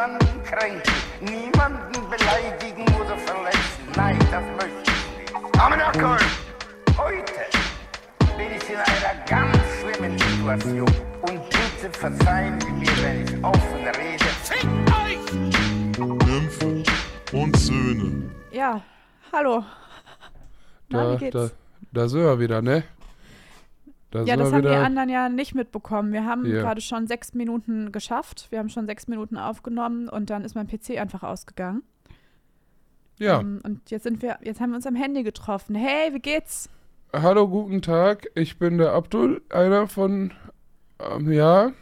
niemanden kränken, niemanden beleidigen oder verletzen. Nein, das möchte ich nicht. Amenakol! Heute bin ich in einer ganz schlimmen Situation und bitte verzeihen Sie mir, wenn ich offen rede. Fick euch! Nymphen und Söhne. Ja, hallo. Na, Da, wie geht's? da, da sind wir wieder, ne? Da ja, das haben die anderen ja nicht mitbekommen. Wir haben Ja. gerade schon sechs Minuten geschafft. Wir haben schon sechs Minuten aufgenommen und dann ist mein PC einfach ausgegangen. Ja, Ähm, und jetzt sind wir, jetzt haben wir uns am Handy getroffen. Hey, wie geht's? hallo, guten Tag. Ich bin der Abdul, einer von, ähm, ja,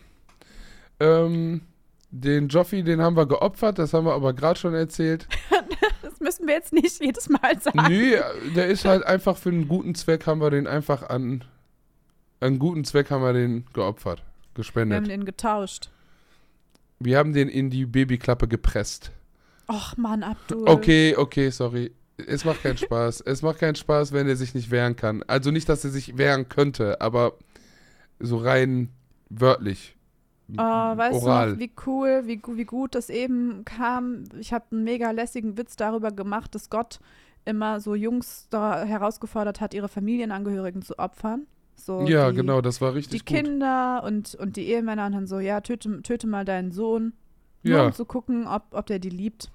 ähm, den Joffi, den haben wir geopfert, das haben wir aber gerade schon erzählt. Das müssen wir jetzt nicht jedes Mal sagen. Nee, der ist halt einfach für einen guten Zweck, haben wir den einfach an, einen guten Zweck haben wir den geopfert, Wir haben gespendet. den getauscht. Wir haben den in die Babyklappe gepresst. Och Mann, Abdul. Okay, okay, sorry. Es macht keinen Spaß. Es macht keinen Spaß, wenn er sich nicht wehren kann. Also nicht, dass er sich wehren könnte, aber so rein wörtlich. Oh, weißt oral. du wie cool, wie, wie gut das eben kam. Ich habe einen mega lässigen Witz darüber gemacht, dass Gott immer so Jungs da herausgefordert hat, ihre Familienangehörigen zu opfern. So ja, die, genau, das war Die richtig gut. Kinder und, und die Ehemänner und dann so, ja, töte, töte mal deinen Sohn. Nur Ja, um zu gucken, ob, ob der die liebt.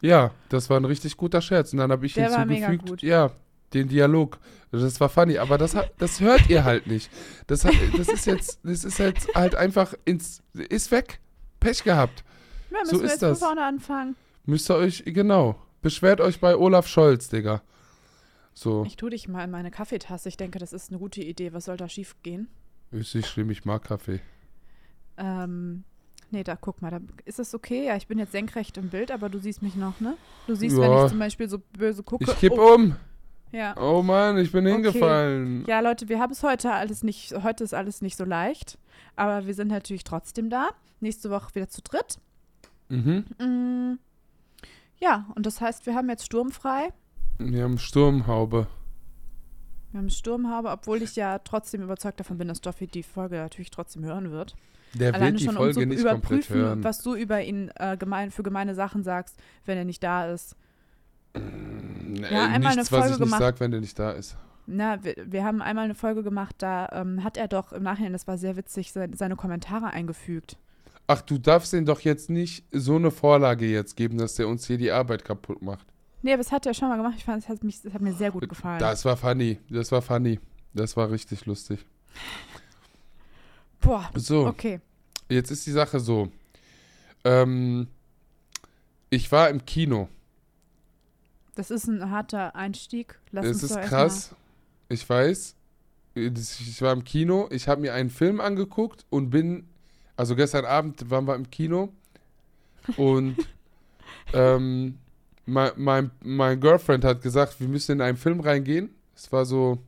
ja, das war ein richtig guter Scherz. Und dann habe ich Der hinzugefügt, ja, den Dialog. Das war funny, aber das, hat, das hört ihr halt nicht. Das, hat, das ist jetzt, das ist jetzt halt einfach ins, ist weg. Pech gehabt. Ja, müssen So ist das. vorne anfangen. Müsst ihr euch, genau, beschwert euch bei Olaf Scholz, Digga. So, Ich tue dich mal in meine Kaffeetasse. Ich denke, das ist eine gute Idee. Was soll da schief gehen? ist nicht schlimm, ich mag Kaffee. Ähm, nee, da guck mal, da ist es okay. Ja, ich bin jetzt senkrecht im Bild, aber du siehst mich noch, ne? Du siehst, wenn Ja. ich zum Beispiel so böse gucke. Ich kipp oh, um. Ja. Oh Mann, ich bin Okay. hingefallen. ja, Leute, wir haben es heute alles nicht, heute ist alles nicht so leicht, aber wir sind natürlich trotzdem da. Nächste Woche wieder zu dritt. Mhm. Mm, ja, und das heißt, wir haben jetzt sturmfrei. Wir haben Sturmhaube. Wir haben Sturmhaube, obwohl ich ja trotzdem überzeugt davon bin, dass Stoffi die Folge natürlich trotzdem hören wird. Der Alleine wird die schon, Folge um zu nicht komplett überprüfen, hören. was du über ihn äh, gemein, für gemeine Sachen sagst, wenn er nicht da ist. Nee, Ja, einmal nichts, eine was Folge ich nicht gemacht. sag, wenn der nicht da ist. Na, wir, wir haben einmal eine Folge gemacht, da ähm, hat er doch im Nachhinein, das war sehr witzig, se seine Kommentare eingefügt. Ach, du darfst ihm doch jetzt nicht so eine Vorlage jetzt geben, dass der uns hier die Arbeit kaputt macht. Nee, aber das hat er schon mal gemacht. Ich fand, es hat, mich, es hat mir sehr gut gefallen. Das war funny. Das war funny. Das war richtig lustig. Boah, So, okay. jetzt ist die Sache so. Ähm, ich war im Kino. Das ist ein harter Einstieg. Lass Es ist krass. Ich weiß. Ich war im Kino. Ich habe mir einen Film angeguckt und bin. Also gestern Abend waren wir im Kino. Und ähm, mein, mein, mein Girlfriend hat gesagt, wir müssen in einen Film reingehen. Es war so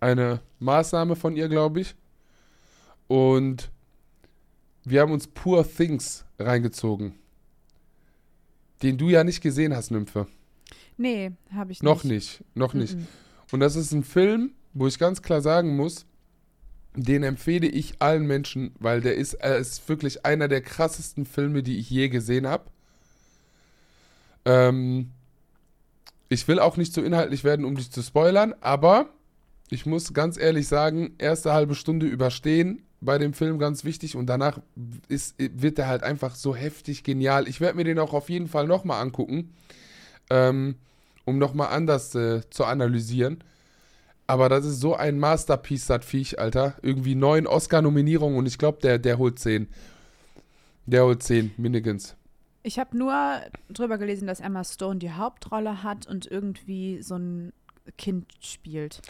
eine Maßnahme von ihr, glaube ich. Und wir haben uns Poor Things reingezogen. Den du ja nicht gesehen hast, Nymphe. Nee, habe ich Noch nicht. nicht. Noch nicht. Mhm. Und das ist ein Film, wo ich ganz klar sagen muss, den empfehle ich allen Menschen, weil der ist, er ist wirklich einer der krassesten Filme, die ich je gesehen habe. Ähm, ich will auch nicht so inhaltlich werden, um dich zu spoilern, aber ich muss ganz ehrlich sagen, erste halbe Stunde überstehen bei dem Film ganz wichtig und danach ist, wird er halt einfach so heftig genial. Ich werde mir den auch auf jeden Fall nochmal angucken, ähm, um nochmal anders äh, zu analysieren. Aber das ist so ein Masterpiece, das Viech, Alter. Irgendwie neun Oscar-Nominierungen und ich glaube, der, der holt zehn. Der holt zehn, Minigans. Ich habe nur drüber gelesen, dass Emma Stone die Hauptrolle hat und irgendwie so ein Kind spielt.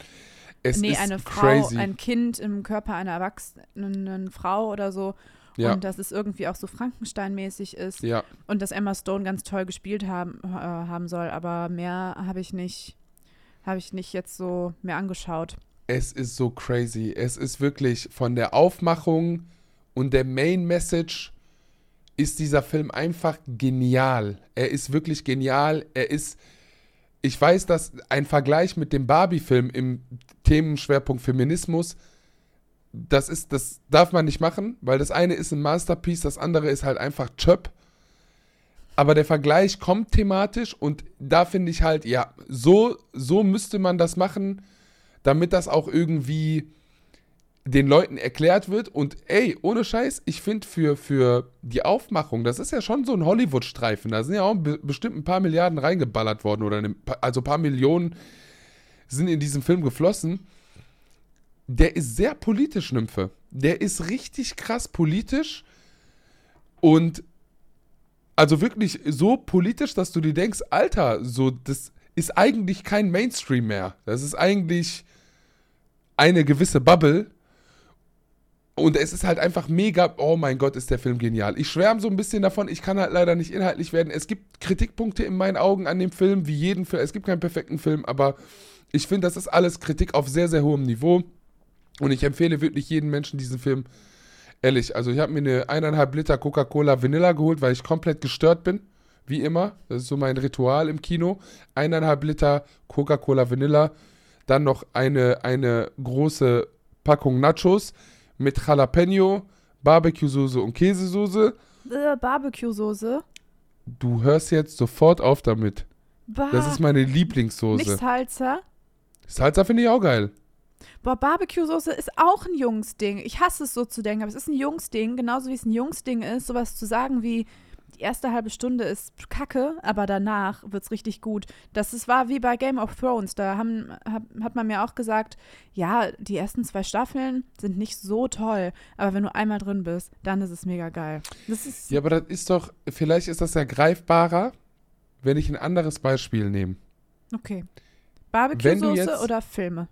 Es nee, eine Frau, crazy. ein Kind im Körper einer erwachsenen Frau oder so. ja, Und dass es irgendwie auch so Frankenstein-mäßig ist. ja. Und dass Emma Stone ganz toll gespielt haben, äh, haben soll. Aber mehr habe ich nicht, habe ich nicht jetzt so mehr angeschaut. Es ist so crazy. Es ist wirklich von der Aufmachung und der Main Message ist dieser Film einfach genial. Er ist wirklich genial. Er ist, ich weiß, dass ein Vergleich mit dem Barbie-Film im Themenschwerpunkt Feminismus, das ist, das darf man nicht machen, weil das eine ist ein Masterpiece, das andere ist halt einfach Chöp. aber der Vergleich kommt thematisch und da finde ich halt, ja, so, so müsste man das machen, damit das auch irgendwie den Leuten erklärt wird. Und ey, ohne Scheiß, ich finde für, für die Aufmachung, das ist ja schon so ein Hollywood-Streifen. Da sind ja auch be bestimmt ein paar Milliarden reingeballert worden oder eine, also ein paar Millionen sind in diesem Film geflossen. Der ist sehr politisch, Nymphe. Der ist richtig krass politisch und also wirklich so politisch, dass du dir denkst, Alter, so das ist eigentlich kein Mainstream mehr. Das ist eigentlich eine gewisse Bubble. Und es ist halt einfach mega, oh mein Gott, ist der Film genial. Ich schwärme so ein bisschen davon, ich kann halt leider nicht inhaltlich werden. Es gibt Kritikpunkte in meinen Augen an dem Film, wie jeden Film. Es gibt keinen perfekten Film, aber ich finde, das ist alles Kritik auf sehr, sehr hohem Niveau. Und ich empfehle wirklich jedem Menschen diesen Film. Ehrlich, also ich habe mir eine eineinhalb Liter Coca-Cola Vanilla geholt, weil ich komplett gestört bin. Wie immer. Das ist so mein Ritual im Kino. Eineinhalb Liter Coca-Cola Vanilla. Dann noch eine, eine große Packung Nachos mit Jalapeno, Barbecue-Soße und Käsesoße. Äh, Barbecue-Soße. Du hörst jetzt sofort auf damit. Bah, Das ist meine nicht Lieblingssoße. Salsa. Salsa finde ich auch geil. Boah, Barbecue-Soße ist auch ein Jungsding. Ich hasse es so zu denken, aber es ist ein Jungsding, genauso wie es ein Jungsding ist, sowas zu sagen wie, die erste halbe Stunde ist kacke, aber danach wird es richtig gut. Das ist, war wie bei Game of Thrones. Da haben, hab, hat man mir auch gesagt, ja, die ersten zwei Staffeln sind nicht so toll, aber wenn du einmal drin bist, dann ist es mega geil. Ja, aber das ist doch, vielleicht ist das ja greifbarer, wenn ich ein anderes Beispiel nehme. okay. Barbecue-Soße oder Filme?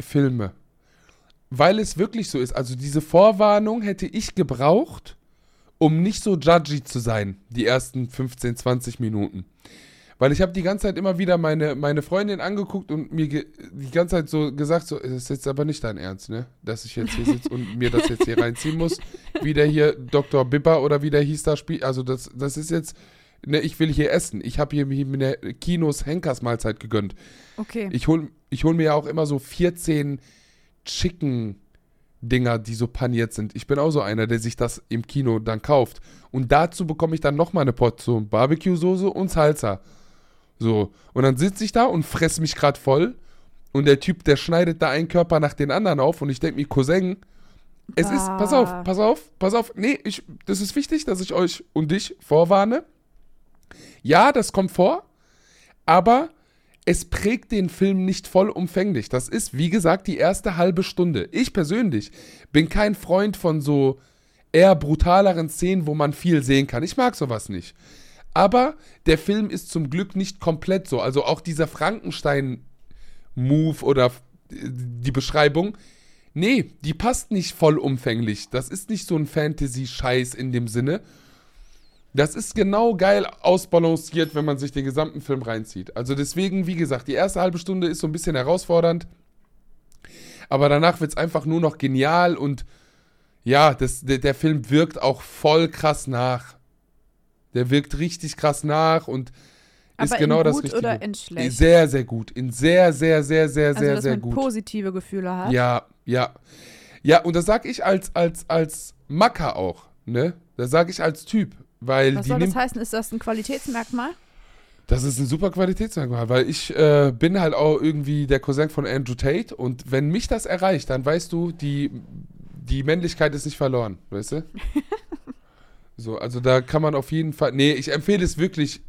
Filme. Weil es wirklich so ist. Also diese Vorwarnung hätte ich gebraucht, um nicht so judgy zu sein, die ersten 15, 20 Minuten. Weil ich habe die ganze Zeit immer wieder meine, meine Freundin angeguckt und mir die ganze Zeit so gesagt, so, das ist jetzt aber nicht dein Ernst, ne? Dass ich jetzt hier sitze und mir das jetzt hier reinziehen muss. Wie der hier Dr. Bipper oder wie der hieß da spielt. Also das, das ist jetzt, ne, ich will hier essen. Ich habe hier, hier mir eine Kinos Henkersmahlzeit gegönnt. Okay. Ich hol, ich hol mir ja auch immer so 14 Chicken-Dinger, die so paniert sind. Ich bin auch so einer, der sich das im Kino dann kauft. Und dazu bekomme ich dann nochmal eine Portion Barbecue-Soße und Salsa. So. Und dann sitze ich da und fress mich gerade voll. Und der Typ, der schneidet da einen Körper nach den anderen auf. Und ich denke mir, Cousin, es ist, pass auf, pass auf, pass auf. Nee, ich, das ist wichtig, dass ich euch und dich vorwarne. Ja, das kommt vor. Aber es prägt den Film nicht vollumfänglich. Das ist, wie gesagt, die erste halbe Stunde. Ich persönlich bin kein Freund von so eher brutaleren Szenen, wo man viel sehen kann. Ich mag sowas nicht. Aber der Film ist zum Glück nicht komplett so. Also auch dieser Frankenstein-Move oder die Beschreibung, nee, die passt nicht vollumfänglich. Das ist nicht so ein Fantasy-Scheiß in dem Sinne. Das ist genau geil ausbalanciert, wenn man sich den gesamten Film reinzieht. Also deswegen, wie gesagt, die erste halbe Stunde ist so ein bisschen herausfordernd. Aber danach wird es einfach nur noch genial und ja, das, der, der Film wirkt auch voll krass nach. Der wirkt richtig krass nach und ist Aber genau in das gut Richtige. oder in schlecht? Sehr, sehr gut. In sehr, sehr, sehr, sehr, also, sehr, dass sehr man gut. positive Gefühle hat. Ja, ja. Ja, und das sag ich als, als, als Macker auch, ne? Das sag ich als Typ, weil Was soll das heißen? Ist das ein Qualitätsmerkmal? das ist ein super Qualitätsmerkmal, weil ich äh, bin halt auch irgendwie der Cousin von Andrew Tate und wenn mich das erreicht, dann weißt du, die, die Männlichkeit ist nicht verloren, weißt du? so, also da kann man auf jeden Fall, nee, ich empfehle es wirklich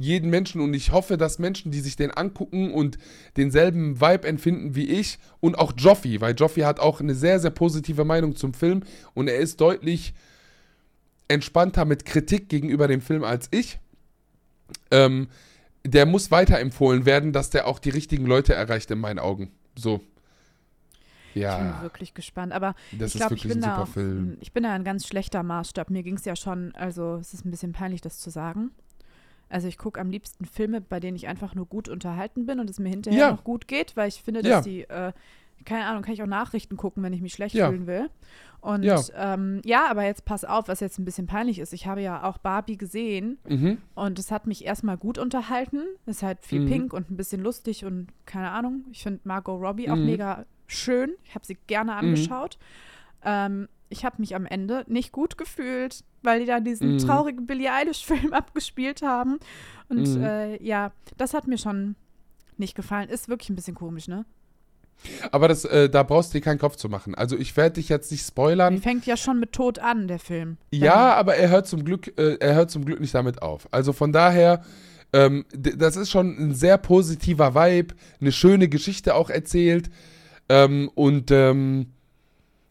jeden Menschen und ich hoffe, dass Menschen, die sich den angucken und denselben Vibe empfinden wie ich und auch Joffi, weil Joffi hat auch eine sehr, sehr positive Meinung zum Film und er ist deutlich entspannter mit Kritik gegenüber dem Film als ich. Ähm, der muss weiterempfohlen werden, dass der auch die richtigen Leute erreicht in meinen Augen. So. Ich bin Ja, wirklich gespannt. Aber das ich ist glaube, ich bin ein da auch, ich bin da ein ganz schlechter Maßstab. Mir ging es ja schon, also es ist ein bisschen peinlich, das zu sagen. Also ich gucke am liebsten Filme, bei denen ich einfach nur gut unterhalten bin und es mir hinterher Ja. noch gut geht, weil ich finde, dass Ja. die, äh, keine Ahnung, kann ich auch Nachrichten gucken, wenn ich mich schlecht Ja. fühlen will. Und Ja. Ähm, ja, aber jetzt pass auf, was jetzt ein bisschen peinlich ist. Ich habe ja auch Barbie gesehen Mhm. und es hat mich erstmal gut unterhalten. Es ist halt viel Mhm. pink und ein bisschen lustig und keine Ahnung. Ich finde Margot Robbie auch Mhm. mega schön. Ich habe sie gerne angeschaut. Ähm, ich habe mich am Ende nicht gut gefühlt, weil die da diesen Mhm. traurigen Billie Eilish-Film abgespielt haben. Und Mhm. äh, ja, das hat mir schon nicht gefallen. Ist wirklich ein bisschen komisch, ne? Aber das, äh, da brauchst du dir keinen Kopf zu machen. Also ich werde dich jetzt nicht spoilern. Die fängt ja schon mit Tod an, der Film. Ja, aber er hört zum Glück, äh, er hört zum Glück nicht damit auf. Also von daher, ähm, das ist schon ein sehr positiver Vibe, eine schöne Geschichte auch erzählt. Ähm, und ähm,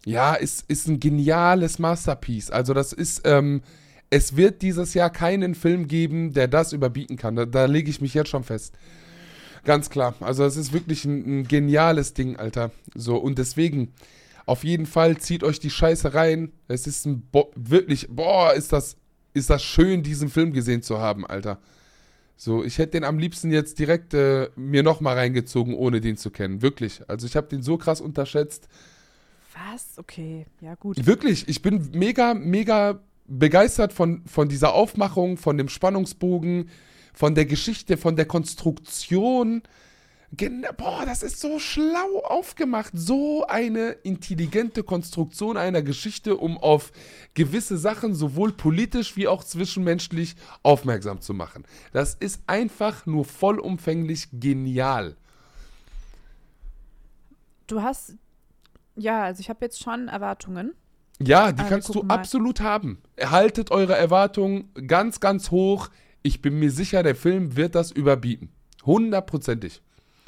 ja, ist, ist ein geniales Masterpiece. Also das ist, ähm, es wird dieses Jahr keinen Film geben, der das überbieten kann. Da, da lege ich mich jetzt schon fest. Ganz klar. Also es ist wirklich ein, ein geniales Ding, Alter. So, und deswegen, auf jeden Fall zieht euch die Scheiße rein. Es ist ein Bo wirklich, boah, ist das, ist das schön, diesen Film gesehen zu haben, Alter. So, ich hätte den am liebsten jetzt direkt äh, mir nochmal reingezogen, ohne den zu kennen. Wirklich. Also ich habe den so krass unterschätzt. Was? Okay, ja gut. Wirklich, ich bin mega, mega begeistert von, von dieser Aufmachung, von dem Spannungsbogen, von der Geschichte, von der Konstruktion. Boah, das ist so schlau aufgemacht. So eine intelligente Konstruktion einer Geschichte, um auf gewisse Sachen sowohl politisch wie auch zwischenmenschlich aufmerksam zu machen. Das ist einfach nur vollumfänglich genial. Du hast, ja, also ich habe jetzt schon Erwartungen. Ja, die Ah, wir kannst du mal. absolut haben. Haltet eure Erwartungen ganz, ganz hoch. Ich bin mir sicher, der Film wird das überbieten. Hundertprozentig.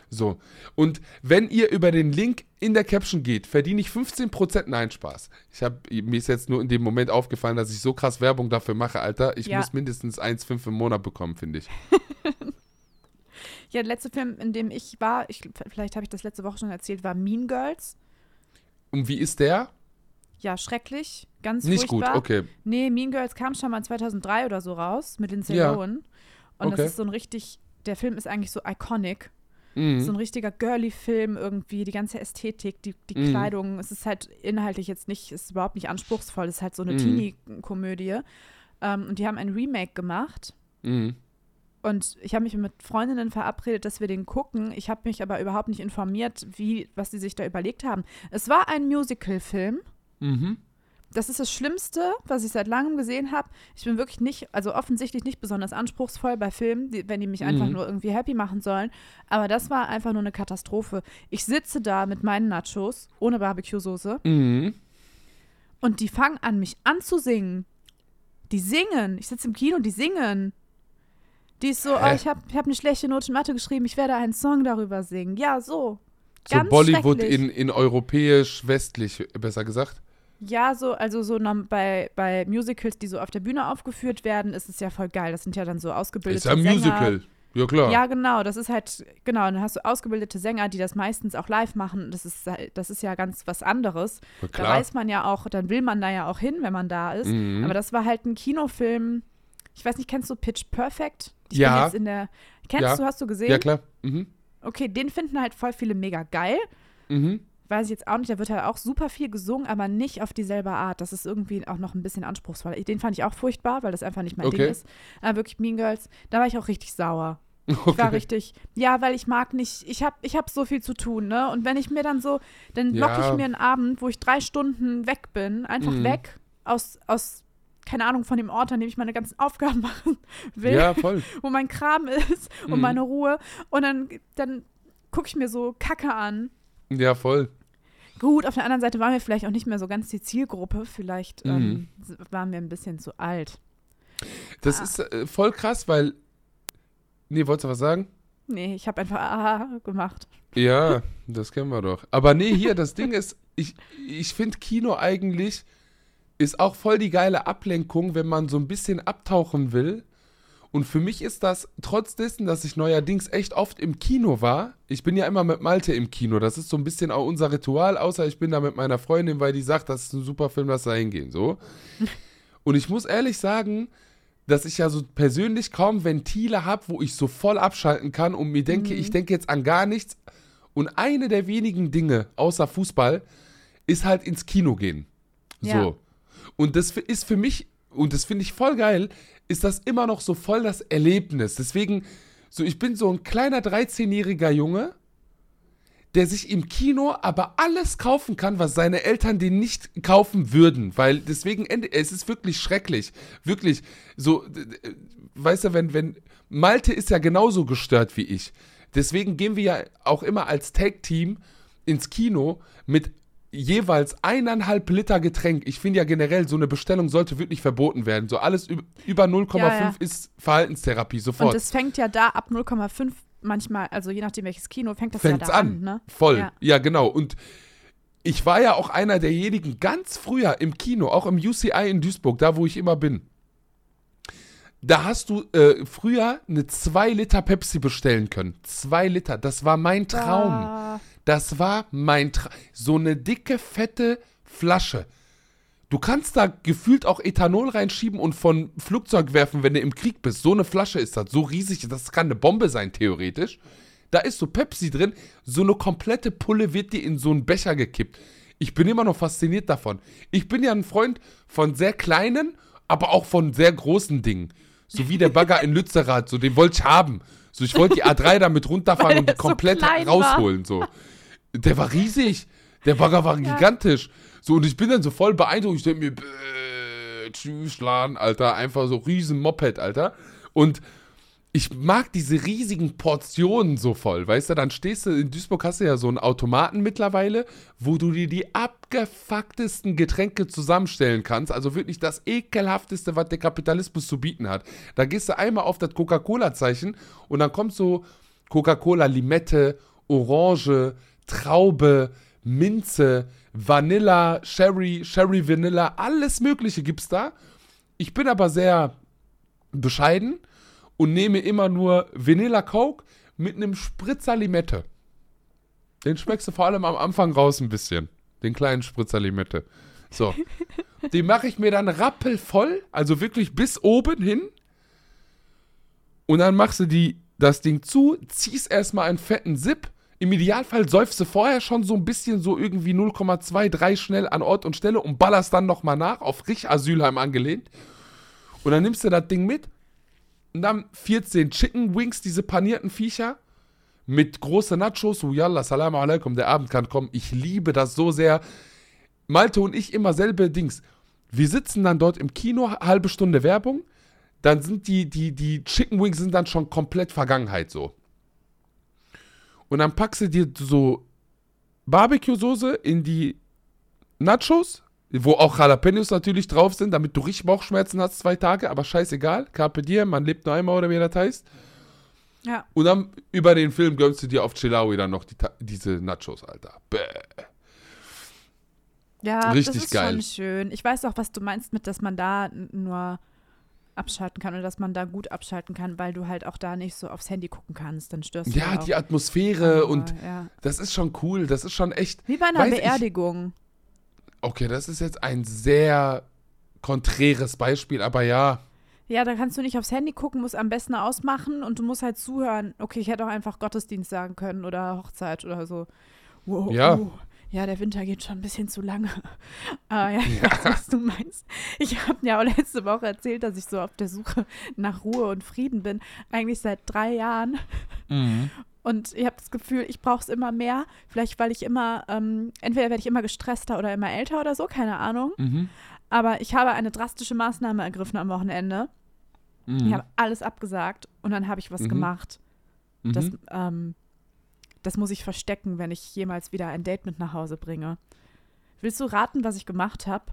So. Und wenn ihr über den Link in der Caption geht, verdiene ich 15%. Nein, Spaß. Ich hab, mir ist jetzt nur in dem Moment aufgefallen, dass ich so krass Werbung dafür mache, Alter. Ich Ja. muss mindestens 1,5 im Monat bekommen, finde ich. Ja, der letzte Film, in dem ich war, ich, vielleicht habe ich das letzte Woche schon erzählt, war Mean Girls. Und wie ist der? Ja, schrecklich. Ganz Nicht gut, furchtbar. okay. Nee, Mean Girls kam schon mal 2003 oder so raus mit Lindsay Ja. Lohan. Und Okay. das ist so ein richtig, der Film ist eigentlich so iconic. Mhm. So ein richtiger girly-Film irgendwie, die ganze Ästhetik, die, die Mhm. Kleidung. Es ist halt inhaltlich jetzt nicht, es ist überhaupt nicht anspruchsvoll. Es ist halt so eine Mhm. Teenie-Komödie. Ähm, und die haben ein Remake gemacht. Mhm. Und ich habe mich mit Freundinnen verabredet, dass wir den gucken. Ich habe mich aber überhaupt nicht informiert, wie, was sie sich da überlegt haben. Es war ein Musical-Film. Mhm. Das ist das Schlimmste, was ich seit langem gesehen habe. Ich bin wirklich nicht, also offensichtlich nicht besonders anspruchsvoll bei Filmen, die, wenn die mich einfach Mhm. nur irgendwie happy machen sollen. Aber das war einfach nur eine Katastrophe. Ich sitze da mit meinen Nachos ohne Barbecue-Soße Mhm. und die fangen an, mich anzusingen. Die singen. Ich sitze im Kino und die singen. Die ist so, oh, ich habe ich hab eine schlechte Note in Mathe geschrieben, ich werde einen Song darüber singen. Ja, so. So Ganz Bollywood in, in europäisch-westlich, besser gesagt. Ja, so, also so bei, bei Musicals, die so auf der Bühne aufgeführt werden, ist es ja voll geil. Das sind ja dann so ausgebildete Ist ja ein Sänger. Musical. Ja, klar. Ja, genau. Das ist halt, genau, dann hast du ausgebildete Sänger, die das meistens auch live machen. Das ist, halt- das ist ja ganz was anderes. Da weiß man ja auch, dann will man da ja auch hin, wenn man da ist. Mhm. Aber das war halt ein Kinofilm. Ich weiß nicht, kennst du Pitch Perfect? Ich Ja. Jetzt in der, kennst Ja. du, hast du gesehen? Ja, klar. Mhm. Okay, den finden halt voll viele mega geil. Mhm. Weiß ich jetzt auch nicht, da wird halt auch super viel gesungen, aber nicht auf dieselbe Art. Das ist irgendwie auch noch ein bisschen anspruchsvoll. Den fand ich auch furchtbar, weil das einfach nicht mein Okay. Ding ist. Aber wirklich Mean Girls, da war ich auch richtig sauer. Ich war Okay. richtig, ja, weil ich mag nicht, ich habe ich hab so viel zu tun, ne? Und wenn ich mir dann so, dann Ja. ich mir einen Abend, wo ich drei Stunden weg bin, einfach Mhm. weg aus, aus, keine Ahnung, von dem Ort, an dem ich meine ganzen Aufgaben machen will, Ja, voll. wo mein Kram ist und Mhm. meine Ruhe. Und dann, dann gucke ich mir so Kacke an. Ja, voll. Gut, auf der anderen Seite waren wir vielleicht auch nicht mehr so ganz die Zielgruppe. Vielleicht Mhm. ähm, waren wir ein bisschen zu alt. Das Ah. ist äh, voll krass, weil. Nee, wolltest du was sagen? Nee, ich habe einfach aha gemacht. Ja, das kennen wir doch. Aber nee, hier, das Ding ist, ich, ich finde Kino eigentlich ist auch voll die geile Ablenkung, wenn man so ein bisschen abtauchen will. Und für mich ist das, trotz dessen, dass ich neuerdings echt oft im Kino war, ich bin ja immer mit Malte im Kino, das ist so ein bisschen auch unser Ritual, außer ich bin da mit meiner Freundin, weil die sagt, das ist ein super Film, lass da hingehen, so. Und ich muss ehrlich sagen, dass ich ja so persönlich kaum Ventile habe, wo ich so voll abschalten kann und mir denke, ich denke jetzt an gar nichts. Und eine der wenigen Dinge außer Fußball ist halt ins Kino gehen. Ja. So. Und das ist für mich, und das finde ich voll geil, ist das immer noch so voll das Erlebnis. Deswegen, so ich bin so ein kleiner 13-jähriger Junge, der sich im Kino aber alles kaufen kann, was seine Eltern den nicht kaufen würden. Weil deswegen, es ist wirklich schrecklich. Wirklich. So, weißt du, wenn, wenn, Malte ist ja genauso gestört wie ich. Deswegen gehen wir ja auch immer als Tag-Team ins Kino mit jeweils eineinhalb Liter Getränk. Ich finde ja generell, so eine Bestellung sollte wirklich verboten werden. So alles üb- über 0,5 Ja, ja. ist Verhaltenstherapie, Und sofort. es fängt ja da ab 0,5 manchmal, also je nachdem welches Kino, fängt das fängt's ja da an. an, ne? Voll. Ja. Ja. genau. Und ich war ja auch einer derjenigen ganz früher im Kino, auch im UCI in Duisburg, da wo ich immer bin. Da hast du äh, früher eine 2 Liter Pepsi bestellen können. 2 Liter, das war mein Traum. Ah, Das war mein Traum. So eine dicke, fette Flasche. Du kannst da gefühlt auch Ethanol reinschieben und von Flugzeug werfen, wenn du im Krieg bist. So eine Flasche ist das. So riesig. Das kann eine Bombe sein, theoretisch. Da ist so Pepsi drin. So eine komplette Pulle wird dir in so einen Becher gekippt. Ich bin immer noch fasziniert davon. Ich bin ja ein Freund von sehr kleinen, aber auch von sehr großen Dingen. So wie der Bagger in Lützerath. So, den wollte ich haben. So, ich wollte die A3 damit runterfahren und die so komplett war. rausholen. So. Der war riesig. Der Bagger war gigantisch. So, und ich bin dann so voll beeindruckt. Ich denke mir, tschüss, Laden, Alter. Einfach so riesen Moped, Alter. Und ich mag diese riesigen Portionen so voll, weißt du? Dann stehst du, in Duisburg hast du ja so einen Automaten mittlerweile, wo du dir die abgefucktesten Getränke zusammenstellen kannst. Also wirklich das ekelhafteste, was der Kapitalismus zu bieten hat. Da gehst du einmal auf das Coca-Cola-Zeichen und dann kommt so Coca-Cola Limette, Orange, Traube, Minze, Vanilla, Sherry, Sherry Vanilla, alles Mögliche gibt's da. Ich bin aber sehr bescheiden und nehme immer nur Vanilla Coke mit einem Spritzer Limette. Den schmeckst du vor allem am Anfang raus ein bisschen. Den kleinen Spritzer Limette. So. Den mache ich mir dann rappelvoll, also wirklich bis oben hin. Und dann machst du die, das Ding zu, ziehst erstmal einen fetten Sip. Im Idealfall säufst du vorher schon so ein bisschen so irgendwie 0,2, 3 schnell an Ort und Stelle und ballerst dann nochmal nach, auf Rich Asylheim angelehnt. Und dann nimmst du das Ding mit und dann 14 Chicken Wings, diese panierten Viecher, mit großen Nachos. So, yalla, salam alaikum, der Abend kann kommen. Ich liebe das so sehr. Malte und ich immer selbe Dings. Wir sitzen dann dort im Kino, halbe Stunde Werbung. Dann sind die, die, die Chicken Wings sind dann schon komplett Vergangenheit so. Und dann packst du dir so Barbecue-Soße in die Nachos, wo auch Jalapenos natürlich drauf sind, damit du richtig Bauchschmerzen hast zwei Tage, aber scheißegal. Carpe diem, man lebt nur einmal oder wie das heißt. ja. Und dann über den Film gönnst du dir auf Chilawi dann noch die, diese Nachos, Alter. Bäh. Ja, Richtig das ist geil. schon schön. Ich weiß auch, was du meinst mit, dass man da nur abschalten kann oder dass man da gut abschalten kann, weil du halt auch da nicht so aufs Handy gucken kannst. Dann störst du Ja, die Atmosphäre andere, und ja. das ist schon cool. Das ist schon echt. Wie bei einer Weiß ich- Beerdigung. Okay, das ist jetzt ein sehr konträres Beispiel, aber ja. Ja, da kannst du nicht aufs Handy gucken, musst am besten ausmachen und du musst halt zuhören. Okay, ich hätte auch einfach Gottesdienst sagen können oder Hochzeit oder so. Wow, Ja. oh, ja, der Winter geht schon ein bisschen zu lange. Aber ja, ich weiß, was du meinst. Ich habe ja auch letzte Woche erzählt, dass ich so auf der Suche nach Ruhe und Frieden bin. Eigentlich seit drei Jahren. Und ich habe das Gefühl, ich brauche es immer mehr. Vielleicht, weil ich immer, ähm, entweder werde ich immer gestresster oder immer älter oder so, keine Ahnung. Mhm. Aber ich habe eine drastische Maßnahme ergriffen am Wochenende. Ich Mhm. habe alles abgesagt und dann habe ich was Mhm. gemacht. Mhm. Das, ähm, das muss ich verstecken, wenn ich jemals wieder ein Date mit nach Hause bringe. Willst du raten, was ich gemacht habe?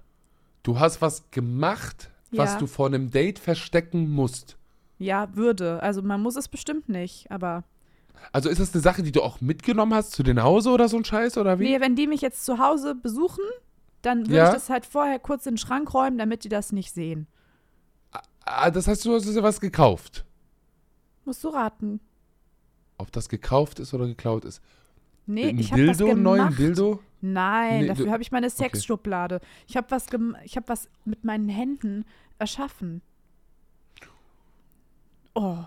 Du hast was gemacht, was Ja. du vor einem Date verstecken musst. Ja, würde. Also man muss es bestimmt nicht, aber. Also ist das eine Sache, die du auch mitgenommen hast zu den Hause oder so ein Scheiß oder wie? Nee, wenn die mich jetzt zu Hause besuchen, dann würde Ja. ich das halt vorher kurz in den Schrank räumen, damit die das nicht sehen. Ah, das heißt, du hast dir was gekauft. Musst du raten. Ob das gekauft ist oder geklaut ist. Nee, Ein ich habe einen gemacht. neuen Dildo? Nein, Nee, dafür habe ich meine Sexschublade. Ich habe was, ich habe was mit meinen Händen erschaffen. Oh,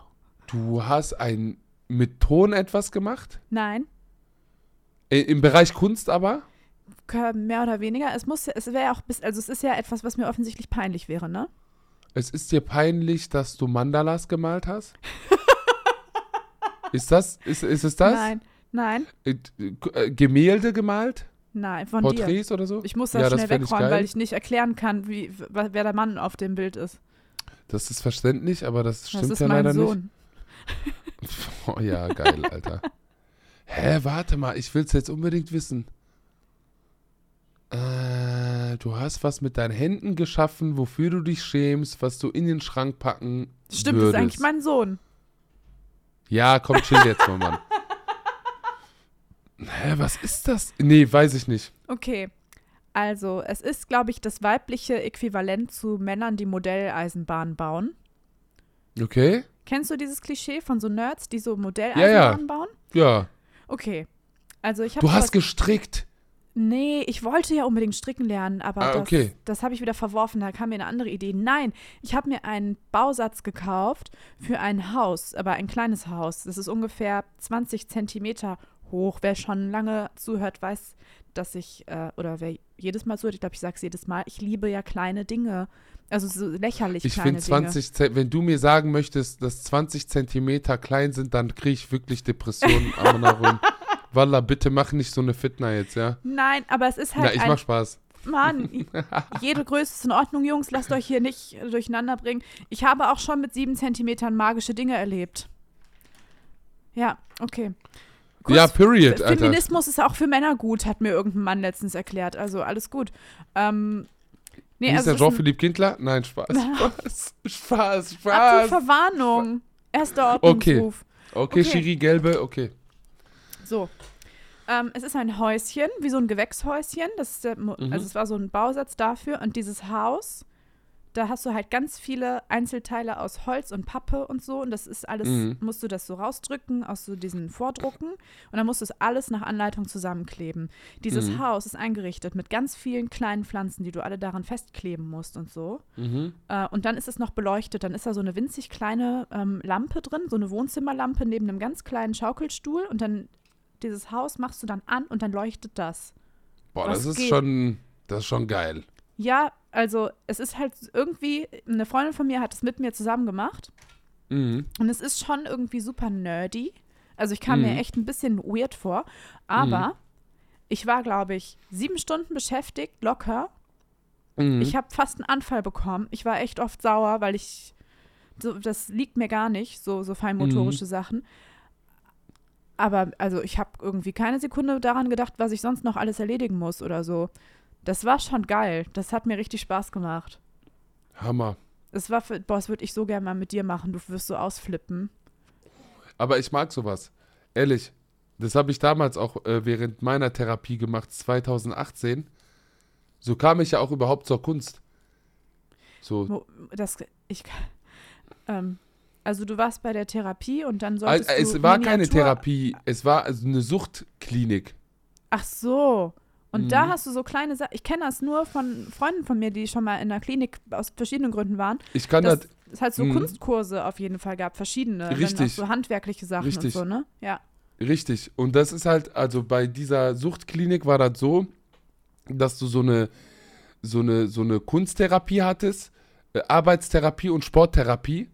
Du hast ein mit Ton etwas gemacht? nein, Im Bereich Kunst aber? Mehr oder weniger. Es muss, es wäre auch bis, also es ist ja etwas, was mir offensichtlich peinlich wäre, ne? Es ist dir peinlich, dass du Mandalas gemalt hast? ist das, ist, ist es das? Nein, Nein, Äh, Gemälde gemalt? nein, von dir. Porträts oder so? Ich muss das Ja, schnell ich wegräumen, weil ich nicht erklären kann, wie, wer der Mann auf dem Bild ist. Das ist verständlich, aber das stimmt das ist ja mein leider Sohn. nicht. Oh, ja, geil, Alter. Hä, warte mal, ich will's jetzt unbedingt wissen. Äh, du hast was mit deinen Händen geschaffen, wofür du dich schämst, was du in den Schrank packen Stimmt, würdest. das ist eigentlich mein Sohn. Ja, komm, chill jetzt mal, Mann. Hä, was ist das? Nee, weiß ich nicht. Okay. Also, es ist, glaube ich, das weibliche Äquivalent zu Männern, die Modelleisenbahnen bauen. Okay? Kennst du dieses Klischee von so Nerds, die so Ja, Modelleisenbahnen ja. bauen? Ja. Okay. Also ich habe Du hast gestrickt. Nee, ich wollte ja unbedingt stricken lernen, aber Ah, das, okay. das habe ich wieder verworfen. Da kam mir eine andere Idee. Nein, ich habe mir einen Bausatz gekauft für ein Haus, aber ein kleines Haus. Das ist ungefähr 20 Zentimeter hoch. Wer schon lange zuhört, weiß, dass ich, äh, oder wer jedes Mal zuhört, ich glaube, ich sage es jedes Mal, ich liebe ja kleine Dinge. Also so lächerlich Ich kleine finde 20, Ze- wenn du mir sagen möchtest, dass 20 Zentimeter klein sind, dann kriege ich wirklich Depressionen. Amanarun. Wallah, bitte mach nicht so eine Fitna jetzt, ja? Nein, aber es ist Na, halt ich ein mach Spaß. Mann, jede Größe ist in Ordnung, Jungs. Lasst euch hier nicht durcheinander bringen. Ich habe auch schon mit sieben Zentimetern magische Dinge erlebt. Ja, okay. Kurz- Ja, period, Alter. Feminismus ist auch für Männer gut, hat mir irgendein Mann letztens erklärt. Also alles gut. Ähm, nee, Wie ist also der ist ein- Jean-Philippe Kindler? Nein, Spaß. Spaß, Spaß, Spaß. Verwarnung. Erster Okay. Ordnungsruf. Okay, Okay. Schiri, gelbe, okay. So. Ähm, es ist ein Häuschen, wie so ein Gewächshäuschen. Das ist der, Mhm. Also es war so ein Bausatz dafür. Und dieses Haus, da hast du halt ganz viele Einzelteile aus Holz und Pappe und so. Und das ist alles, Mhm. musst du das so rausdrücken aus so diesen Vordrucken. Und dann musst du es alles nach Anleitung zusammenkleben. Dieses Mhm. Haus ist eingerichtet mit ganz vielen kleinen Pflanzen, die du alle daran festkleben musst und so. Mhm. Äh, und dann ist es noch beleuchtet. Dann ist da so eine winzig kleine ähm, Lampe drin, so eine Wohnzimmerlampe neben einem ganz kleinen Schaukelstuhl. Und dann dieses Haus machst du dann an und dann leuchtet das. Boah, Was das ist geht? schon, das ist schon geil. Ja, also es ist halt irgendwie, eine Freundin von mir hat es mit mir zusammen gemacht. Mhm. Und es ist schon irgendwie super nerdy. Also ich kam mir Mhm. echt ein bisschen weird vor. Aber ich war, glaube ich, sieben Stunden beschäftigt, locker. Mhm. Ich habe fast einen Anfall bekommen. Ich war echt oft sauer, weil ich, so, das liegt mir gar nicht, so, so feinmotorische Mhm. Sachen. Aber also ich habe irgendwie keine Sekunde daran gedacht, was ich sonst noch alles erledigen muss oder so. Das war schon geil. Das hat mir richtig Spaß gemacht. Hammer. Es war für, boah, das würde ich so gerne mal mit dir machen. Du wirst so ausflippen. Aber ich mag sowas. Ehrlich. Das habe ich damals auch äh, während meiner Therapie gemacht, 2018. So kam ich ja auch überhaupt zur Kunst. So. Das, ich, ähm, also du warst bei der Therapie und dann Also, solltest es du war keine Therapie, es war also eine Suchtklinik. Ach so. Und Mhm. da hast du so kleine Sachen. Ich kenne das nur von Freunden von mir, die schon mal in der Klinik aus verschiedenen Gründen waren. Ich kann das, es halt so Mhm. Kunstkurse auf jeden Fall gab, verschiedene. Richtig. so handwerkliche Sachen Richtig. und so, ne? Ja. richtig. Und das ist halt, also bei dieser Suchtklinik war das so, dass du so eine, so eine, so eine Kunsttherapie hattest, äh, Arbeitstherapie und Sporttherapie.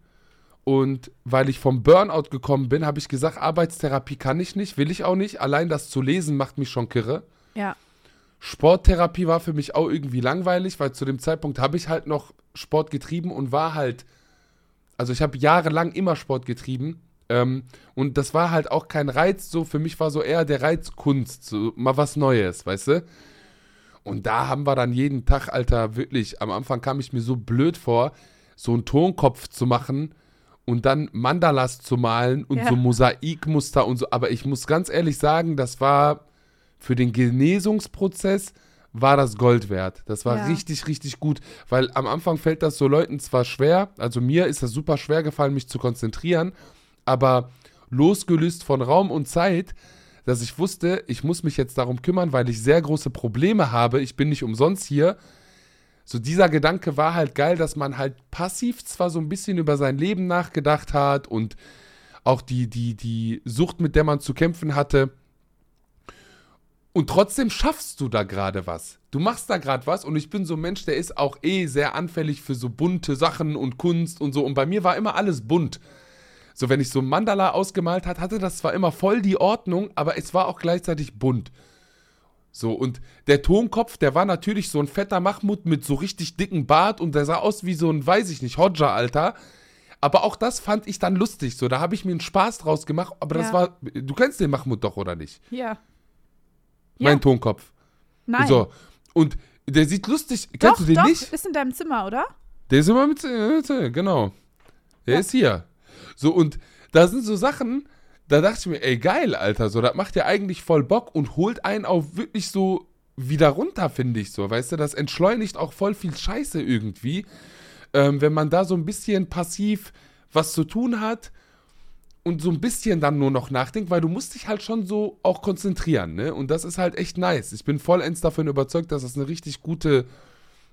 Und weil ich vom Burnout gekommen bin, habe ich gesagt, Arbeitstherapie kann ich nicht, will ich auch nicht. Allein das zu lesen macht mich schon kirre. Ja. Sporttherapie war für mich auch irgendwie langweilig, weil zu dem Zeitpunkt habe ich halt noch Sport getrieben und war halt, also ich habe jahrelang immer Sport getrieben ähm, und das war halt auch kein Reiz, so für mich war so eher der Reiz Kunst, so mal was Neues, weißt du? Und da haben wir dann jeden Tag, Alter, wirklich, am Anfang kam ich mir so blöd vor, so einen Tonkopf zu machen und dann Mandalas zu malen und Ja. so Mosaikmuster und so, aber ich muss ganz ehrlich sagen, das war für den Genesungsprozess war das Gold wert. Das war Ja. richtig, richtig gut, weil am Anfang fällt das so Leuten zwar schwer, also mir ist das super schwer gefallen, mich zu konzentrieren, aber losgelöst von Raum und Zeit, dass ich wusste, ich muss mich jetzt darum kümmern, weil ich sehr große Probleme habe. Ich bin nicht umsonst hier. So dieser Gedanke war halt geil, dass man halt passiv zwar so ein bisschen über sein Leben nachgedacht hat und auch die, die, die Sucht, mit der man zu kämpfen hatte. Und trotzdem schaffst du da gerade was. Du machst da gerade was und ich bin so ein Mensch, der ist auch eh sehr anfällig für so bunte Sachen und Kunst und so. Und bei mir war immer alles bunt. So, wenn ich so ein Mandala ausgemalt hat, hatte das zwar immer voll die Ordnung, aber es war auch gleichzeitig bunt. So, und der Tonkopf, der war natürlich so ein fetter Mahmud mit so richtig dicken Bart und der sah aus wie so ein, weiß ich nicht, Hodja, Alter. Aber auch das fand ich dann lustig. So, da habe ich mir einen Spaß draus gemacht. Aber das Ja. war, du kennst den Mahmud doch, oder nicht? Ja. Mein Ja. Tonkopf. Nein. So, und der sieht lustig, doch, kennst du den doch, nicht? ist in deinem Zimmer, oder? Der ist immer mit, äh, genau. Der Ja. ist hier. So, und da sind so Sachen, da dachte ich mir, ey, geil, Alter, so, das macht ja eigentlich voll Bock und holt einen auch wirklich so wieder runter, finde ich so, weißt du, das entschleunigt auch voll viel Scheiße irgendwie, ähm, wenn man da so ein bisschen passiv was zu tun hat und so ein bisschen dann nur noch nachdenkt, weil du musst dich halt schon so auch konzentrieren, ne, und das ist halt echt nice. Ich bin vollends davon überzeugt, dass das eine richtig gute,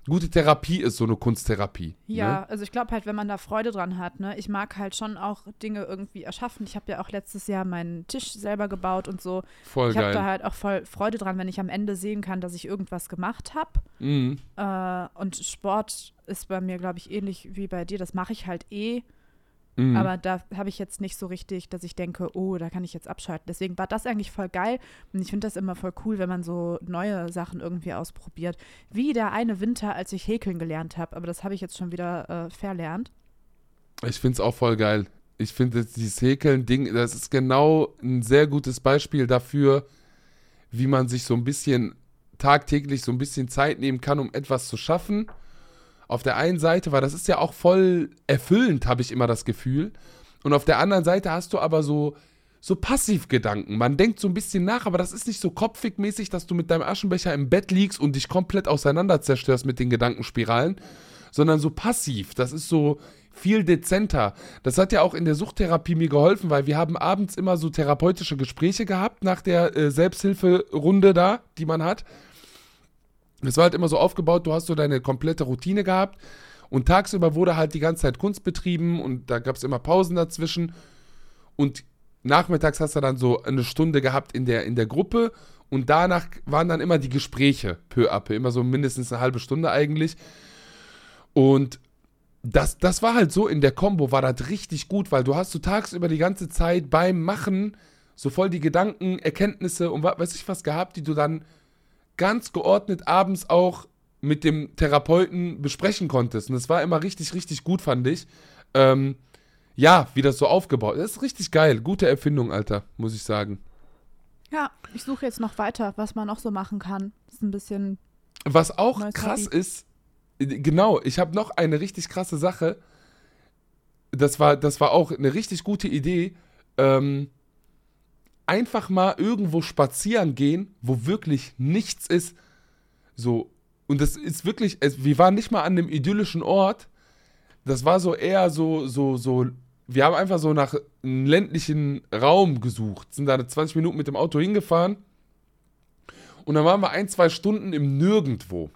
gute Therapie ist, so eine Kunsttherapie. Ja, Ne? also ich glaube halt, wenn man da Freude dran hat, ne, ich mag halt schon auch Dinge irgendwie erschaffen. Ich habe ja auch letztes Jahr meinen Tisch selber gebaut und so. Voll ich habe geil. da halt auch voll Freude dran, wenn ich am Ende sehen kann, dass ich irgendwas gemacht habe. Mhm. Äh, und Sport ist bei mir, glaube ich, ähnlich wie bei dir. Das mache ich halt eh. Mhm. Aber da habe ich jetzt nicht so richtig, dass ich denke, oh, da kann ich jetzt abschalten. Deswegen war das eigentlich voll geil. Und ich finde das immer voll cool, wenn man so neue Sachen irgendwie ausprobiert. Wie der eine Winter, als ich häkeln gelernt habe. Aber das habe ich jetzt schon wieder äh, verlernt. Ich finde es auch voll geil. Ich finde dieses Häkeln-Ding, das ist genau ein sehr gutes Beispiel dafür, wie man sich so ein bisschen tagtäglich so ein bisschen Zeit nehmen kann, um etwas zu schaffen. Auf der einen Seite, weil das ist ja auch voll erfüllend, habe ich immer das Gefühl. Und auf der anderen Seite hast du aber so, so Passivgedanken. Man denkt so ein bisschen nach, aber das ist nicht so kopfig-mäßig, dass du mit deinem Aschenbecher im Bett liegst und dich komplett auseinander zerstörst mit den Gedankenspiralen, sondern so passiv. Das ist so viel dezenter. Das hat ja auch in der Suchttherapie mir geholfen, weil wir haben abends immer so therapeutische Gespräche gehabt nach der äh, Selbsthilferunde da, die man hat. Es war halt immer so aufgebaut, du hast so deine komplette Routine gehabt. Und tagsüber wurde halt die ganze Zeit Kunst betrieben und da gab es immer Pausen dazwischen. Und nachmittags hast du dann so eine Stunde gehabt in der, in der Gruppe. Und danach waren dann immer die Gespräche peu à peu, immer so mindestens eine halbe Stunde eigentlich. Und das, das war halt so in der Combo, war das richtig gut, weil du hast so tagsüber die ganze Zeit beim Machen so voll die Gedanken, Erkenntnisse und wa- weiß ich was gehabt, die du dann ganz geordnet abends auch mit dem Therapeuten besprechen konntest. Und das war immer richtig, richtig gut, fand ich. Ähm, ja, wie das so aufgebaut ist. Das ist richtig geil. Gute Erfindung, Alter, muss ich sagen. Ja, ich suche jetzt noch weiter, was man noch so machen kann. Das ist ein bisschen. Was auch krass Hobby. ist, genau, ich habe noch eine richtig krasse Sache. Das war, das war auch eine richtig gute Idee. Ähm, einfach mal irgendwo spazieren gehen, wo wirklich nichts ist. So, und das ist wirklich, es, wir waren nicht mal an einem idyllischen Ort. Das war so eher so, so, so, wir haben einfach so nach einem ländlichen Raum gesucht, sind da 20 Minuten mit dem Auto hingefahren. Und dann waren wir ein, zwei Stunden im Nirgendwo.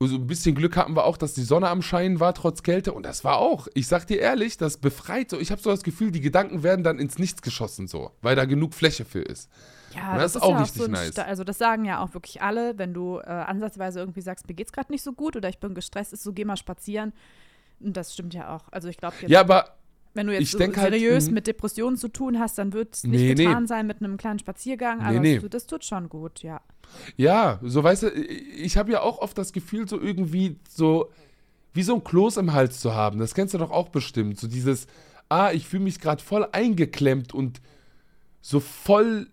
So ein bisschen Glück hatten wir auch, dass die Sonne am Scheinen war, trotz Kälte. Und das war auch, ich sag dir ehrlich, das befreit so. Ich habe so das Gefühl, die Gedanken werden dann ins Nichts geschossen, so, weil da genug Fläche für ist. Ja, Und das ist auch ja richtig so ein nice. Sta- also das sagen ja auch wirklich alle, wenn du äh, ansatzweise irgendwie sagst, mir geht's gerade nicht so gut oder ich bin gestresst, ist so, geh mal spazieren. Und das stimmt ja auch. Also ich glaube, Ja, aber wenn du jetzt so halt, seriös mhm. mit Depressionen zu tun hast, dann wird es nicht Nee, nee. getan sein mit einem kleinen Spaziergang, Nee, aber nee. Das, tut- das tut schon gut, ja. Ja, so weißt du, ich habe ja auch oft das Gefühl, so irgendwie so wie so ein Kloß im Hals zu haben. Das kennst du doch auch bestimmt. So dieses, ah, ich fühle mich gerade voll eingeklemmt und so voll,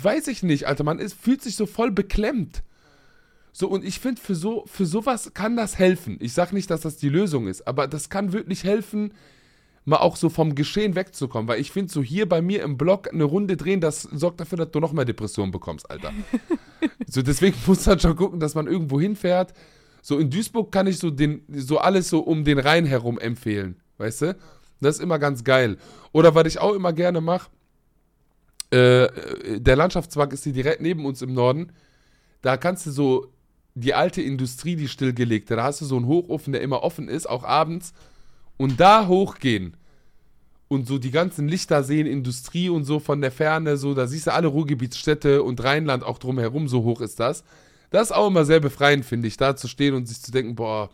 weiß ich nicht, Alter, man ist, fühlt sich so voll beklemmt. So, und ich finde, für, so, für sowas kann das helfen. Ich sage nicht, dass das die Lösung ist, aber das kann wirklich helfen, mal auch so vom Geschehen wegzukommen. Weil ich finde, so hier bei mir im Blog eine Runde drehen, das sorgt dafür, dass du noch mehr Depressionen bekommst, Alter. so, deswegen muss man schon gucken, dass man irgendwo hinfährt. So in Duisburg kann ich so, den, so alles so um den Rhein herum empfehlen, weißt du? Das ist immer ganz geil. Oder was ich auch immer gerne mache, äh, der Landschaftspark ist hier direkt neben uns im Norden. Da kannst du so die alte Industrie, die stillgelegte, da hast du so einen Hochofen, der immer offen ist, auch abends. Und da hochgehen und so die ganzen Lichter sehen, Industrie und so von der Ferne, so, da siehst du alle Ruhrgebietsstädte und Rheinland auch drumherum, so hoch ist das. Das ist auch immer sehr befreiend, finde ich, da zu stehen und sich zu denken, boah,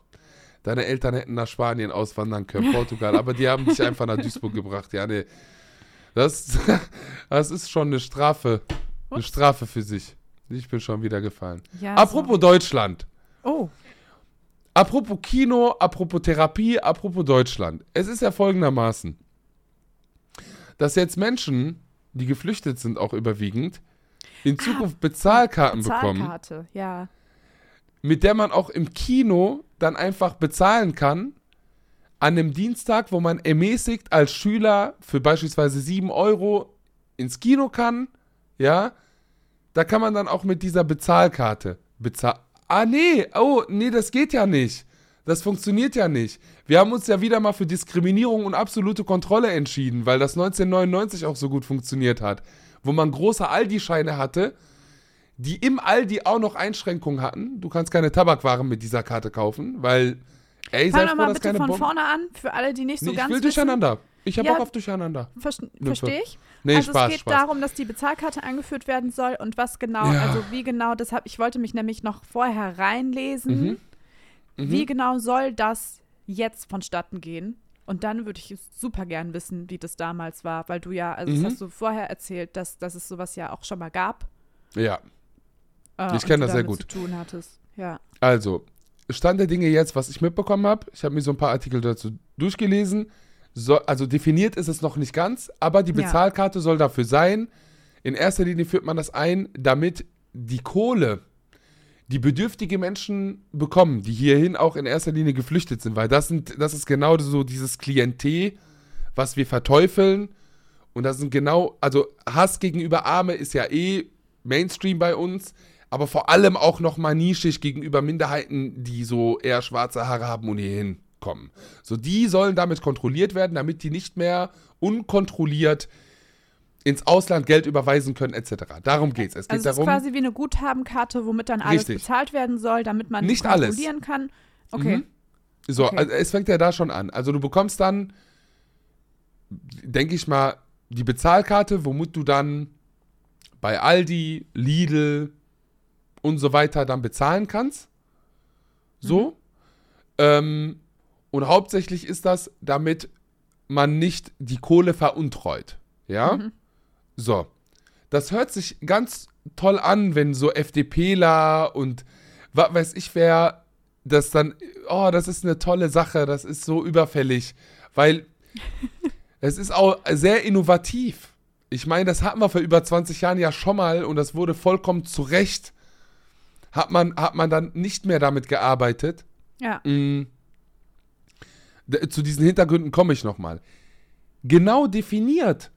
deine Eltern hätten nach Spanien auswandern können, Portugal, aber die haben dich einfach nach Duisburg gebracht. Ja, nee. Das, das ist schon eine Strafe. Eine. Strafe für sich. Ich bin schon wieder gefallen. Ja, Apropos Deutschland. So. Oh, Apropos Kino, apropos Therapie, apropos Deutschland. Es ist ja folgendermaßen, dass jetzt Menschen, die geflüchtet sind, auch überwiegend, in Zukunft Bezahlkarten bekommen, Bezahlkarte, ja. mit der man auch im Kino dann einfach bezahlen kann, an einem Dienstag, wo man ermäßigt als Schüler für beispielsweise 7 Euro ins Kino kann, ja, da kann man dann auch mit dieser Bezahlkarte bezahlen. Ah, nee, oh, nee, das geht ja nicht. Das funktioniert ja nicht. Wir haben uns ja wieder mal für Diskriminierung und absolute Kontrolle entschieden, weil das 1999 auch so gut funktioniert hat, wo man große Aldi-Scheine hatte, die im Aldi auch noch Einschränkungen hatten. Du kannst keine Tabakwaren mit dieser Karte kaufen, weil, ey, sei Fang froh, nochmal dass bitte von Bomben... vorne an, für alle, die nicht so Nee, ich ganz will wissen. durcheinander. Ich habe Ja. Bock auf Durcheinander. Ver Verstehe ich. Nee, also Spaß, es geht Spaß. darum, dass die Bezahlkarte eingeführt werden soll und was genau, Ja. also wie genau, das hab, ich wollte mich nämlich noch vorher reinlesen, Mhm. wie genau soll das jetzt vonstatten gehen? Und dann würde ich super gern wissen, wie das damals war, weil du ja, also Mhm. das hast du vorher erzählt, dass, dass es sowas ja auch schon mal gab. Ja, Äh, Ich und kenn du das sehr gut. zu tun hattest. Ja. also, Stand der Dinge jetzt, was ich mitbekommen habe, ich habe mir so ein paar Artikel dazu durchgelesen. So, also definiert ist es noch nicht ganz, aber die Ja. Bezahlkarte soll dafür sein. In erster Linie führt man das ein, damit die Kohle, die bedürftige Menschen bekommen, die hierhin auch in erster Linie geflüchtet sind, weil das sind, das ist genau so dieses Klientel, was wir verteufeln. Und das sind genau, also Hass gegenüber Arme ist ja eh Mainstream bei uns, aber vor allem auch nochmal nischig gegenüber Minderheiten, die so eher schwarze Haare haben und hierhin kommen. So, die sollen damit kontrolliert werden, damit die nicht mehr unkontrolliert ins Ausland Geld überweisen können, etc. Darum geht's. Es geht Also es ist darum, quasi wie eine Guthabenkarte, womit dann alles Richtig. bezahlt werden soll, damit man Nicht alles. kontrollieren kann. Okay. Mhm. So, Okay. also es fängt ja da schon an. Also du bekommst dann, denke ich mal, die Bezahlkarte, womit du dann bei Aldi, Lidl und so weiter dann bezahlen kannst. So. Ähm, und hauptsächlich ist das, damit man nicht die Kohle veruntreut. Ja? Mhm. So. Das hört sich ganz toll an, wenn so FDPler und was weiß ich wer das dann, oh, das ist eine tolle Sache, das ist so überfällig, weil es ist auch sehr innovativ. Ich meine, das hatten wir vor über 20 Jahren ja schon mal und das wurde vollkommen zu Recht, hat man, hat man dann nicht mehr damit gearbeitet. Ja. Mm. Zu diesen Hintergründen komme ich nochmal. Genau definiert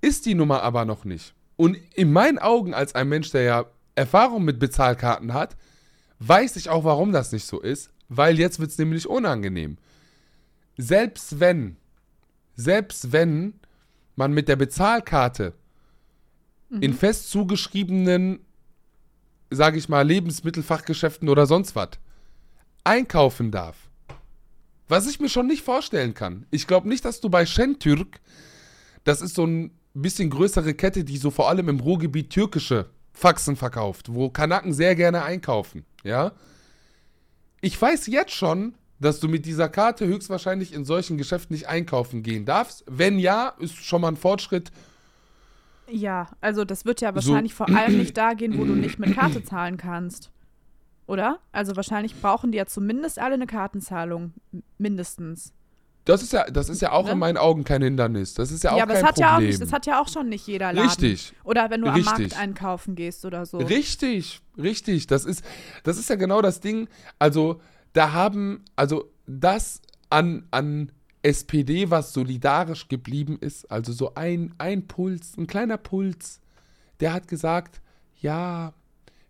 ist die Nummer aber noch nicht. Und in meinen Augen, als ein Mensch, der ja Erfahrung mit Bezahlkarten hat, weiß ich auch, warum das nicht so ist, weil jetzt wird es nämlich unangenehm. Selbst wenn, selbst wenn man mit der Bezahlkarte in fest zugeschriebenen, sage ich mal, Lebensmittelfachgeschäften oder sonst was einkaufen darf. Was ich mir schon nicht vorstellen kann. Ich glaube nicht, dass du bei Şentürk, das ist so ein bisschen größere Kette, die so vor allem im Ruhrgebiet türkische Faxen verkauft, wo Kanaken sehr gerne einkaufen, ja. Ich weiß jetzt schon, dass du mit dieser Karte höchstwahrscheinlich in solchen Geschäften nicht einkaufen gehen darfst. Wenn ja, ist schon mal ein Fortschritt. Ja, also das wird ja wahrscheinlich vor allem nicht da gehen, wo du nicht mit Karte zahlen kannst. Oder? Also wahrscheinlich brauchen die ja zumindest alle eine Kartenzahlung. Mindestens. Das ist ja, das ist ja auch Ne? in meinen Augen kein Hindernis. Das ist ja auch Ja, aber kein das hat Problem. ja auch nicht, das hat ja auch schon nicht jeder Laden. Richtig. Oder wenn du am Richtig. Markt einkaufen gehst oder so. Richtig, richtig. Das ist, das ist ja genau das Ding. Also, da haben, also das an, an SPD, was solidarisch geblieben ist, also so ein, ein Puls, ein kleiner Puls, der hat gesagt, ja,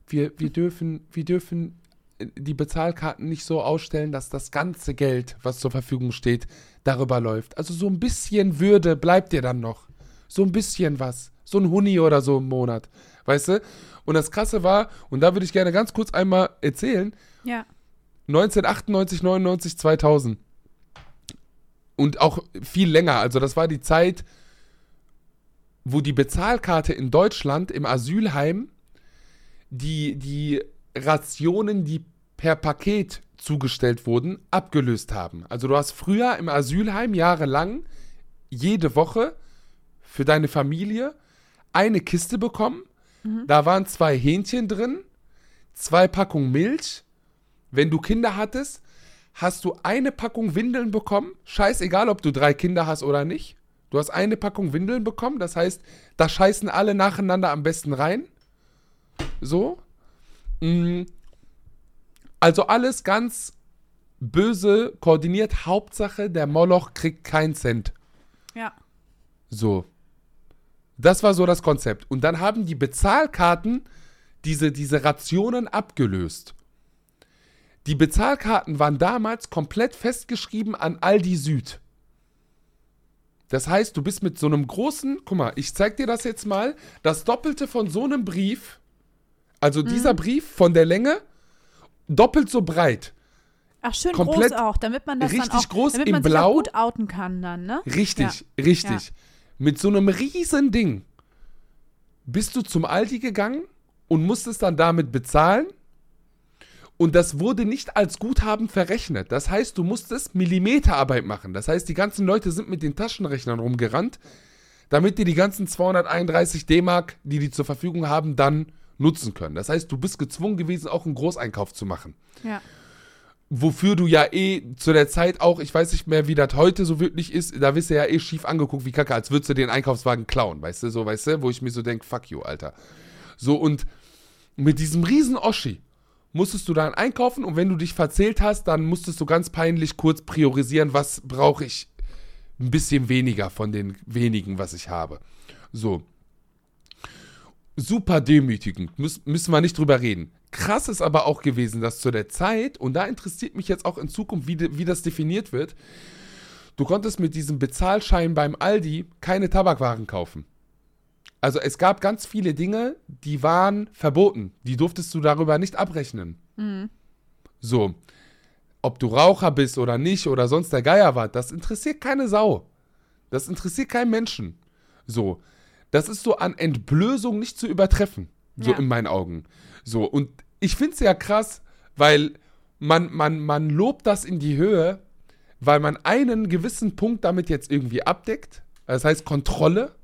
wir, wir dürfen, wir dürfen die Bezahlkarten nicht so ausstellen, dass das ganze Geld, was zur Verfügung steht, darüber läuft. Also so ein bisschen Würde bleibt dir dann noch. So ein bisschen was. So ein Huni oder so im Monat. Weißt du? Und das Krasse war, und da würde ich gerne ganz kurz einmal erzählen, Ja. 1998, 99, 2000. Und auch viel länger. Also das war die Zeit, wo die Bezahlkarte in Deutschland im Asylheim die, die Rationen, die per Paket zugestellt wurden, abgelöst haben. Also du hast früher im Asylheim jahrelang jede Woche für deine Familie eine Kiste bekommen. Da waren zwei Hähnchen drin, zwei Packungen Milch. Wenn du Kinder hattest, hast du eine Packung Windeln bekommen. Scheißegal, ob du drei Kinder hast oder nicht. Du hast eine Packung Windeln bekommen. Das heißt, da scheißen alle nacheinander am besten rein. So. Mm. Also alles ganz böse koordiniert. Hauptsache, der Moloch kriegt keinen Cent. Ja. So. Das war so das Konzept. Und dann haben die Bezahlkarten diese, diese Rationen abgelöst. Die Bezahlkarten waren damals komplett festgeschrieben an Aldi Süd. Das heißt, du bist mit so einem großen, guck mal, ich zeig dir das jetzt mal, das Doppelte von so einem Brief, also dieser Brief von der Länge, doppelt so breit. Ach, schön Komplett groß auch, damit man das richtig dann auch, groß damit man sich Blau. gut outen kann dann, ne? Richtig, Ja. richtig. Mit so einem riesen Ding bist du zum Aldi gegangen und musstest dann damit bezahlen. Und das wurde nicht als Guthaben verrechnet. Das heißt, du musstest Millimeterarbeit machen. Das heißt, die ganzen Leute sind mit den Taschenrechnern rumgerannt, damit die die ganzen 231 D-Mark, die die zur Verfügung haben, dann nutzen können. Das heißt, du bist gezwungen gewesen, auch einen Großeinkauf zu machen Ja. wofür du ja eh zu der Zeit auch, ich weiß nicht mehr, wie das heute so wirklich ist, da wirst du ja eh schief angeguckt wie Kacke, als würdest du den Einkaufswagen klauen, weißt du, so, weißt du, wo ich mir so denke, fuck you, Alter. So, und mit diesem riesen Oschi musstest du dann einkaufen und wenn du dich verzählt hast, dann musstest du ganz peinlich kurz priorisieren, was brauche ich ein bisschen weniger von den wenigen, was ich habe. So. Super demütigend, Müs müssen wir nicht drüber reden. Krass ist aber auch gewesen, dass zu der Zeit, und da interessiert mich jetzt auch in Zukunft, wie, de, wie das definiert wird, du konntest mit diesem Bezahlschein beim Aldi keine Tabakwaren kaufen. Also es gab ganz viele Dinge, die waren verboten. Die durftest du darüber nicht abrechnen. So. Ob du Raucher bist oder nicht oder sonst der Geier war, das interessiert keine Sau. Das interessiert keinen Menschen. So. Das ist so an Entblößung nicht zu übertreffen. So Ja. in meinen Augen. So. Und ich finde es ja krass, weil man, man, man lobt das in die Höhe, weil man einen gewissen Punkt damit jetzt irgendwie abdeckt. Das heißt Kontrolle.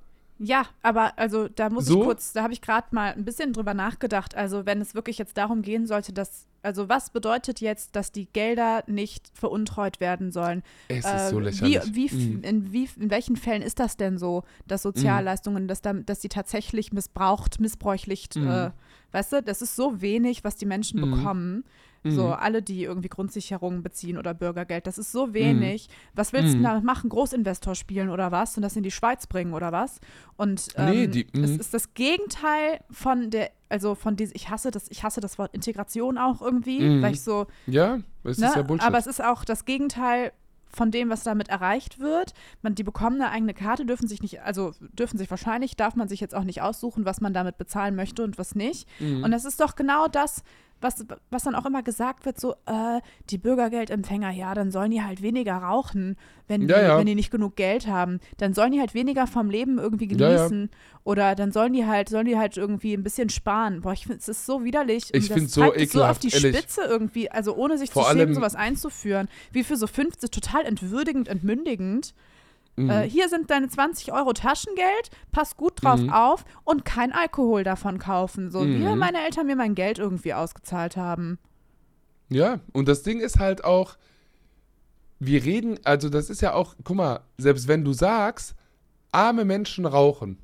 Ja, aber also da muss So? ich kurz, da habe ich gerade mal ein bisschen drüber nachgedacht. Also wenn es wirklich jetzt darum gehen sollte, dass, also was bedeutet jetzt, dass die Gelder nicht veruntreut werden sollen? Es Äh, ist so wie, lächerlich. wie, f- Mhm. in, wie, in welchen Fällen ist das denn so, dass Sozialleistungen, dass, da, dass die tatsächlich missbraucht, missbräuchlicht, Mhm. äh, weißt du, das ist so wenig, was die Menschen Mhm. bekommen. Mhm. So, alle, die irgendwie Grundsicherungen beziehen oder Bürgergeld, das ist so wenig. Was willst du Mhm. damit machen? Großinvestor spielen oder was? Und das in die Schweiz bringen oder was? Und ähm, Nee, die- es mhm. ist das Gegenteil von der, also von diesem, ich hasse das, ich hasse das Wort Integration auch irgendwie, Mhm. weil ich so, Ja, es Ne? ist ja Bullshit. Aber es ist auch das Gegenteil von dem, was damit erreicht wird. Man, die bekommen eine eigene Karte, dürfen sich nicht, also dürfen sich wahrscheinlich, darf man sich jetzt auch nicht aussuchen, was man damit bezahlen möchte und was nicht. Mhm. Und das ist doch genau das, was, was dann auch immer gesagt wird, so, äh, die Bürgergeldempfänger, ja, dann sollen die halt weniger rauchen, wenn die, Ja, wenn die nicht genug Geld haben. Dann sollen die halt weniger vom Leben irgendwie Ja, ja. genießen. Oder dann sollen die halt, sollen die halt irgendwie ein bisschen sparen. Boah, ich finde, es ist so widerlich. Ich das find's so es so auf ekelhaft, die ehrlich. Spitze irgendwie, also ohne sich Vor zu schämen, sowas einzuführen. Wie für so 50, total entwürdigend, entmündigend. Mhm. Äh, hier sind deine 20 Euro Taschengeld, pass gut drauf Mhm. auf und kein Alkohol davon kaufen. So wie Mhm. meine Eltern mir mein Geld irgendwie ausgezahlt haben. Ja, und das Ding ist halt auch, wir reden, also das ist ja auch, guck mal, selbst wenn du sagst, arme Menschen rauchen,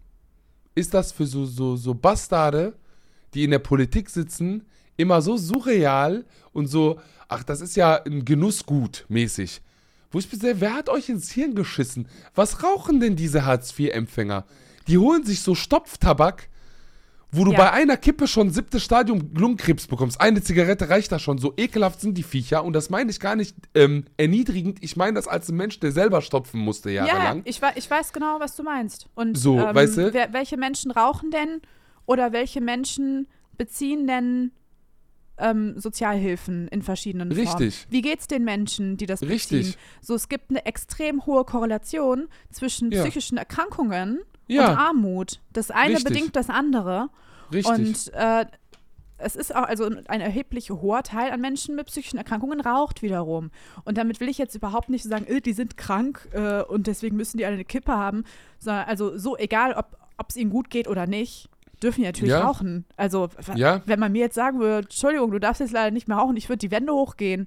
ist das für so, so, so Bastarde, die in der Politik sitzen, immer so surreal und so, ach, das ist ja ein Genussgut mäßig. Wo ich sehe, wer hat euch ins Hirn geschissen? Was rauchen denn diese Hartz-IV-Empfänger? Die holen sich so Stopftabak, wo du Ja. bei einer Kippe schon siebtes Stadium Lungenkrebs bekommst. Eine Zigarette reicht da schon. So ekelhaft sind die Viecher. Und das meine ich gar nicht ähm, erniedrigend. Ich meine das als ein Mensch, der selber stopfen musste Ja, jahrelang. ich, wei- ich weiß genau, was du meinst. Und So, ähm, weißt du? welche Menschen rauchen denn oder welche Menschen beziehen denn ähm, Sozialhilfen in verschiedenen Formen? Richtig. Wie geht's den Menschen, die das Richtig. beziehen? So, es gibt eine extrem hohe Korrelation zwischen Ja. psychischen Erkrankungen Ja. und Armut. Das eine Richtig. bedingt das andere. Richtig. Und äh, es ist auch, also ein erheblich hoher Teil an Menschen mit psychischen Erkrankungen raucht wiederum. Und damit will ich jetzt überhaupt nicht sagen, äh, die sind krank äh, und deswegen müssen die alle eine Kippe haben, sondern also so egal, ob es ihnen gut geht oder nicht, dürfen die natürlich Ja. rauchen. Also Ja. wenn man mir jetzt sagen würde, Entschuldigung, du darfst jetzt leider nicht mehr rauchen, ich würde die Wände hochgehen.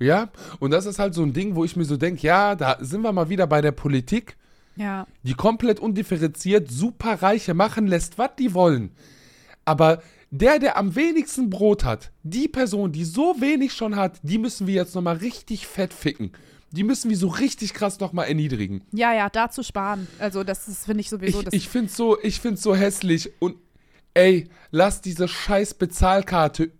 Ja, und das ist halt so ein Ding, wo ich mir so denke, ja, da sind wir mal wieder bei der Politik, Ja. die komplett undifferenziert Superreiche machen lässt, was die wollen. Aber der, der am wenigsten Brot hat, die Person, die so wenig schon hat, die müssen wir jetzt nochmal richtig fett ficken. Die müssen wir so richtig krass nochmal erniedrigen. Ja, ja, da zu sparen. Also das finde ich sowieso Ich, das. ich finde so, ich find's so hässlich und ey, lass diese scheiß Bezahlkarte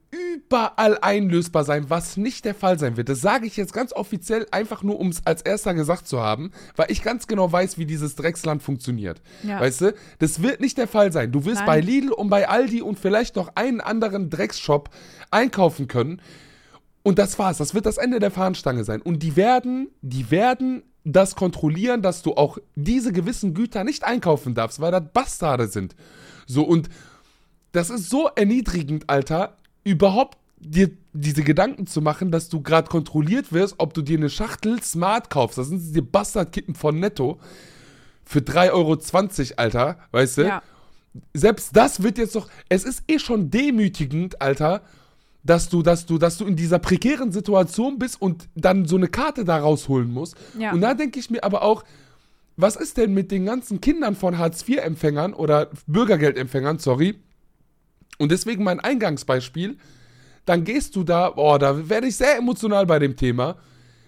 überall einlösbar sein, was nicht der Fall sein wird. Das sage ich jetzt ganz offiziell, einfach nur um es als erster gesagt zu haben, weil ich ganz genau weiß, wie dieses Drecksland funktioniert. Ja. Weißt du, das wird nicht der Fall sein. Du wirst Nein. bei Lidl und bei Aldi und vielleicht noch einen anderen Drecksshop einkaufen können. Und das war's. Das wird das Ende der Fahnenstange sein. Und die werden, die werden das kontrollieren, dass du auch diese gewissen Güter nicht einkaufen darfst, weil das Bastarde sind. So, und das ist so erniedrigend, Alter, überhaupt dir diese Gedanken zu machen, dass du gerade kontrolliert wirst, ob du dir eine Schachtel Smart kaufst. Das sind diese Bastardkippen von Netto für 3,20 Euro, Alter, weißt du? ja. selbst das wird jetzt doch, es ist eh schon demütigend, Alter, dass du, dass du, dass du in dieser prekären Situation bist und dann so eine Karte da rausholen musst. Ja. Und da denke ich mir aber auch, was ist denn mit den ganzen Kindern von Hartz-IV-Empfängern oder Bürgergeldempfängern, sorry? Und deswegen mein Eingangsbeispiel, dann gehst du da, boah, da werde ich sehr emotional bei dem Thema,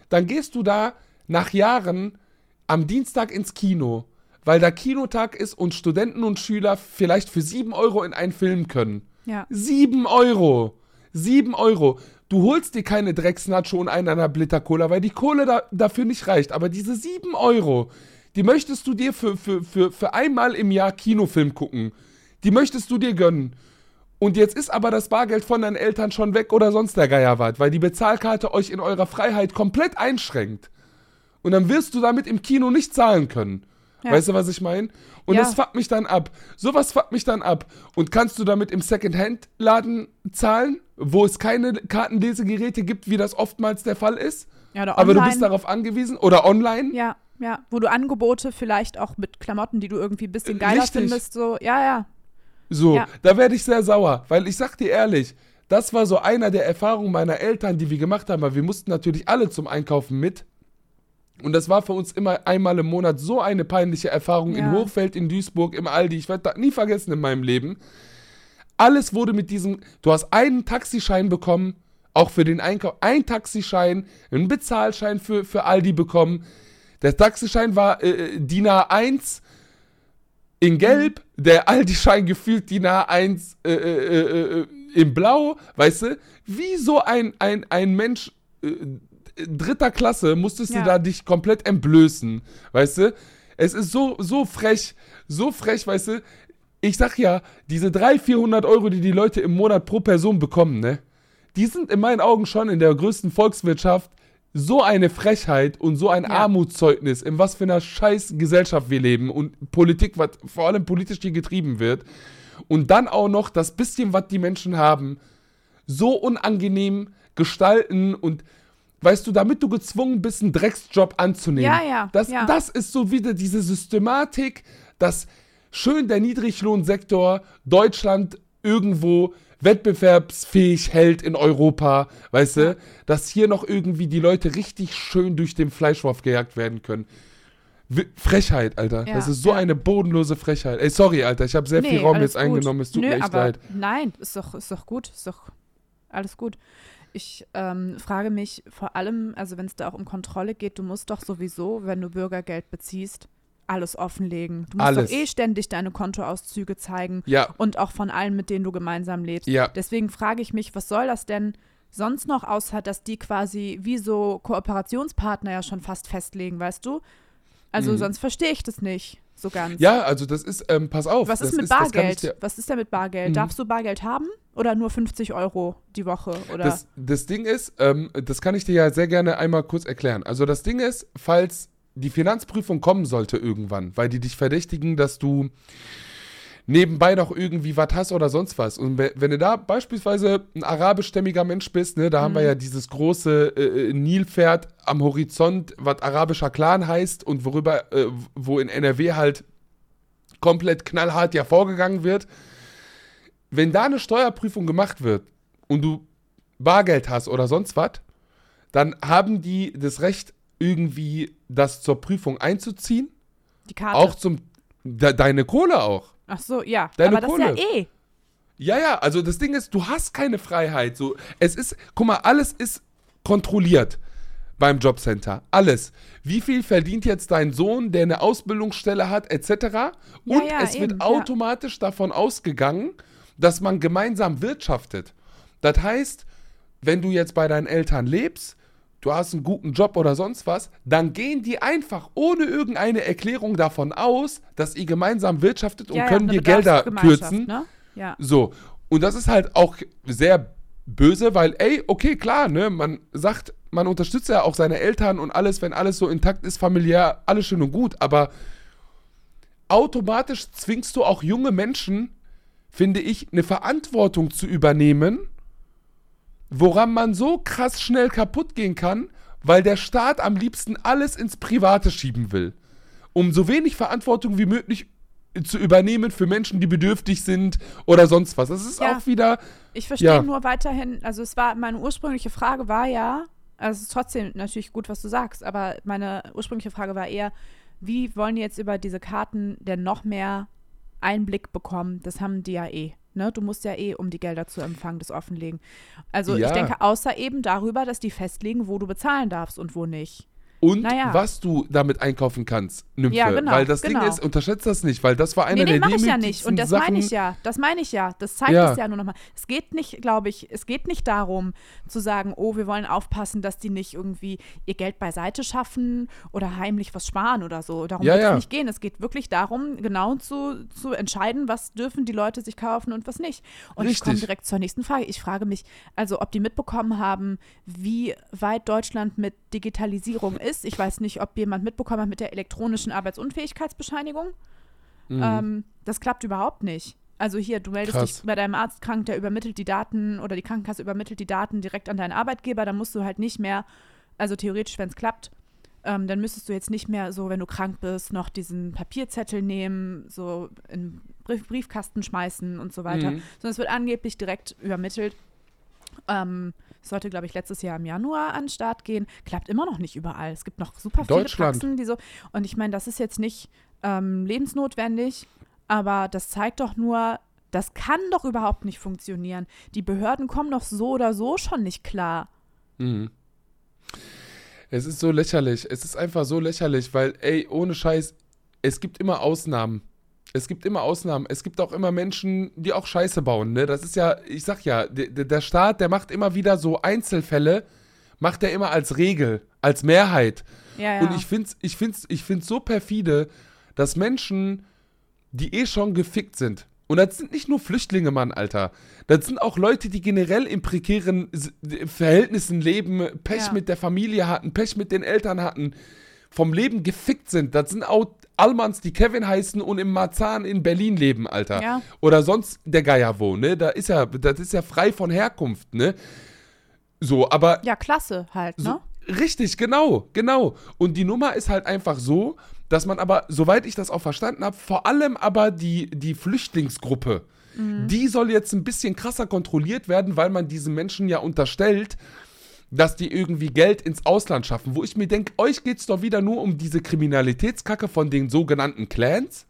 dann gehst du da nach Jahren am Dienstag ins Kino, weil da Kinotag ist und Studenten und Schüler vielleicht für 7 Euro in einen Film können. Ja. 7 Euro. 7 Euro. Du holst dir keine Drecksnacho und eineinhalb Liter Cola, weil die Kohle da, dafür nicht reicht. Aber diese 7 Euro, die möchtest du dir für, für, für, für einmal im Jahr Kinofilm gucken. Die möchtest du dir gönnen. Und jetzt ist aber das Bargeld von deinen Eltern schon weg oder sonst der Geier was, weil die Bezahlkarte euch in eurer Freiheit komplett einschränkt. Und dann wirst du damit im Kino nicht zahlen können. Ja. Weißt du, was ich meine? Und Ja. das fuckt mich dann ab. Sowas fuckt mich dann ab. Und kannst du damit im Secondhand-Laden zahlen, wo es keine Kartenlesegeräte gibt, wie das oftmals der Fall ist? ja oder Aber du online. bist darauf angewiesen? Oder online? Ja, ja. Wo du Angebote vielleicht auch mit Klamotten, die du irgendwie ein bisschen geiler Richtig. findest, so, ja, ja. So, Ja. da werde ich sehr sauer, weil ich sag dir ehrlich, das war so einer der Erfahrungen meiner Eltern, die wir gemacht haben, weil wir mussten natürlich alle zum Einkaufen mit. Und das war für uns immer einmal im Monat so eine peinliche Erfahrung in Ja. Hochfeld, in Duisburg, im Aldi. Ich werde das nie vergessen in meinem Leben. Alles wurde mit diesem, du hast einen Taxischein bekommen, auch für den Einkauf, ein Taxischein, einen Bezahlschein für, für Aldi bekommen. Der Taxischein war äh, äh, DIN A1 in Gelb, der Aldi-Schein gefühlt DIN A1 äh, äh, äh, äh, in Blau, weißt du? Wie so ein, ein, ein Mensch dritter Klasse musstest Ja. du da dich komplett entblößen, weißt du? Es ist so, so frech, so frech, weißt du? Ich sag ja, diese 300, 400 Euro, die die Leute im Monat pro Person bekommen, ne? Die sind in meinen Augen schon in der größten Volkswirtschaft so eine Frechheit und so ein Ja. Armutszeugnis, in was für einer scheiß Gesellschaft wir leben und Politik, was vor allem politisch hier getrieben wird. Und dann auch noch das bisschen, was die Menschen haben, so unangenehm gestalten und weißt du, damit du gezwungen bist, einen Drecksjob anzunehmen. Ja, ja, Das, ja. das ist so wieder diese Systematik, dass schön der Niedriglohnsektor Deutschland irgendwo wettbewerbsfähig hält in Europa, weißt du, dass hier noch irgendwie die Leute richtig schön durch den Fleischwurf gejagt werden können. Frechheit, Alter. Ja, das ist so ja. eine bodenlose Frechheit. Ey, sorry, Alter, ich habe sehr viel Raum jetzt eingenommen. Es tut Nö, mir echt aber leid. Nein, ist doch, ist doch gut, ist doch alles gut. Ich ähm, frage mich vor allem, also wenn es da auch um Kontrolle geht, du musst doch sowieso, wenn du Bürgergeld beziehst, alles offenlegen. Du musst Alles. doch eh ständig deine Kontoauszüge zeigen Ja, und auch von allen, mit denen du gemeinsam lebst. Ja. Deswegen frage ich mich, was soll das denn sonst noch außer, dass die quasi wie so Kooperationspartner ja schon fast festlegen, weißt du? Also Mhm. sonst verstehe ich das nicht so ganz. ja, also das ist, ähm, pass auf. Was ist mit ich Bargeld? Was ist denn mit Bargeld? Mhm. Darfst du Bargeld haben oder nur 50 Euro die Woche? Oder? Das, das Ding ist, ähm, das kann ich dir ja sehr gerne einmal kurz erklären. Also das Ding ist, falls die Finanzprüfung kommen sollte irgendwann, weil die dich verdächtigen, dass du nebenbei noch irgendwie was hast oder sonst was. Und we- wenn du da beispielsweise ein arabischstämmiger Mensch bist, ne, da haben wir ja dieses große äh, äh, Nilpferd am Horizont, was arabischer Clan heißt und worüber, äh, wo in NRW halt komplett knallhart ja vorgegangen wird. Wenn da eine Steuerprüfung gemacht wird und du Bargeld hast oder sonst was, dann haben die das Recht, irgendwie das zur Prüfung einzuziehen. Die Karte. Auch zum, de, deine Kohle auch. Ach so, ja. Deine Aber das ist ja Kohle. eh. Ja, ja, also das Ding ist, du hast keine Freiheit. So, es ist, guck mal, alles ist kontrolliert beim Jobcenter. Alles. Wie viel verdient jetzt dein Sohn, der eine Ausbildungsstelle hat, etc. Und ja, es wird eben, ja. automatisch davon ausgegangen, dass man gemeinsam wirtschaftet. Das heißt, wenn du jetzt bei deinen Eltern lebst, du hast einen guten Job oder sonst was, dann gehen die einfach ohne irgendeine Erklärung davon aus, dass ihr gemeinsam wirtschaftet und ja, können ja, dir Gelder kürzen. Ne? Ja. So, und das ist halt auch sehr böse, weil, ey, okay, klar, ne, man sagt, man unterstützt ja auch seine Eltern und alles, wenn alles so intakt ist, familiär, alles schön und gut, aber automatisch zwingst du auch junge Menschen, finde ich, eine Verantwortung zu übernehmen, woran man so krass schnell kaputt gehen kann, weil der Staat am liebsten alles ins Private schieben will. Um so wenig Verantwortung wie möglich zu übernehmen für Menschen, die bedürftig sind oder sonst was. Das ist Ja. auch wieder. Ich verstehe Ja. nur weiterhin, also es war, meine ursprüngliche Frage war ja, also es ist trotzdem natürlich gut, was du sagst, aber meine ursprüngliche Frage war eher, wie wollen die jetzt über diese Karten denn noch mehr Einblick bekommen? Das haben die ja eh. Ne? Du musst ja eh, um die Gelder zu empfangen, das offenlegen. Also Ja. ich denke, außer eben darüber, dass die festlegen, wo du bezahlen darfst und wo nicht. Und Naja. was du damit einkaufen kannst, Nymphe. Ja, genau, weil das genau. Ding ist, unterschätzt das nicht, weil das war einer Nee, nee, der mache ich ja nicht. Und das Sachen. meine ich ja. Das meine ich ja. Das zeigt Ja. es ja nur nochmal. Es geht nicht, glaube ich, es geht nicht darum zu sagen, oh, wir wollen aufpassen, dass die nicht irgendwie ihr Geld beiseite schaffen oder heimlich was sparen oder so. Darum Ja, wird ja. es nicht gehen. Es geht wirklich darum, genau zu, zu entscheiden, was dürfen die Leute sich kaufen und was nicht. Und ich komme Richtig. direkt zur nächsten Frage. Ich frage mich, also ob die mitbekommen haben, wie weit Deutschland mit Digitalisierung ist. Ich weiß nicht, ob jemand mitbekommen hat mit der elektronischen Arbeitsunfähigkeitsbescheinigung. Ähm, das klappt überhaupt nicht. Also hier, du meldest Mhm. Krass. dich bei deinem Arzt krank, der übermittelt die Daten oder die Krankenkasse übermittelt die Daten direkt an deinen Arbeitgeber, dann musst du halt nicht mehr, also theoretisch, wenn es klappt, ähm, dann müsstest du jetzt nicht mehr so, wenn du krank bist, noch diesen Papierzettel nehmen, so in Brief Briefkasten schmeißen und so weiter, Mhm. sondern es wird angeblich direkt übermittelt. Ähm, sollte, glaube ich, letztes Jahr im Januar an den Start gehen. Klappt immer noch nicht überall. Es gibt noch super viele. Praxen, die so. Und ich meine, das ist jetzt nicht ähm, lebensnotwendig, aber das zeigt doch nur, das kann doch überhaupt nicht funktionieren. Die Behörden kommen doch so oder so schon nicht klar. Mhm. Es ist so lächerlich. Es ist einfach so lächerlich, weil, ey, ohne Scheiß, es gibt immer Ausnahmen. Es gibt immer Ausnahmen. Es gibt auch immer Menschen, die auch Scheiße bauen. Ne? Das ist ja, ich sag ja, der, Staat, der macht immer wieder so Einzelfälle, macht er immer als Regel, als Mehrheit. Ja, ja. Und ich find's, ich find's, ich find's so perfide, dass Menschen, die eh schon gefickt sind, und das sind nicht nur Flüchtlinge, Mann, Alter. Das sind auch Leute, die generell in prekären Verhältnissen leben, Pech Ja. mit der Familie hatten, Pech mit den Eltern hatten, vom Leben gefickt sind. Das sind auch Allmanns, die Kevin heißen und im Marzahn in Berlin leben, Alter. Ja. Oder sonst der Geier wo, ne? Da ist ja, das ist ja frei von Herkunft, ne? So, aber ja, klasse halt, ne? so, richtig, genau, genau. Und die Nummer ist halt einfach so, dass man aber, soweit ich das auch verstanden habe, vor allem aber die, die Flüchtlingsgruppe, die soll jetzt ein bisschen krasser kontrolliert werden, weil man diesen Menschen ja unterstellt, dass die irgendwie Geld ins Ausland schaffen. Wo ich mir denke, euch geht es doch wieder nur um diese Kriminalitätskacke von den sogenannten Clans.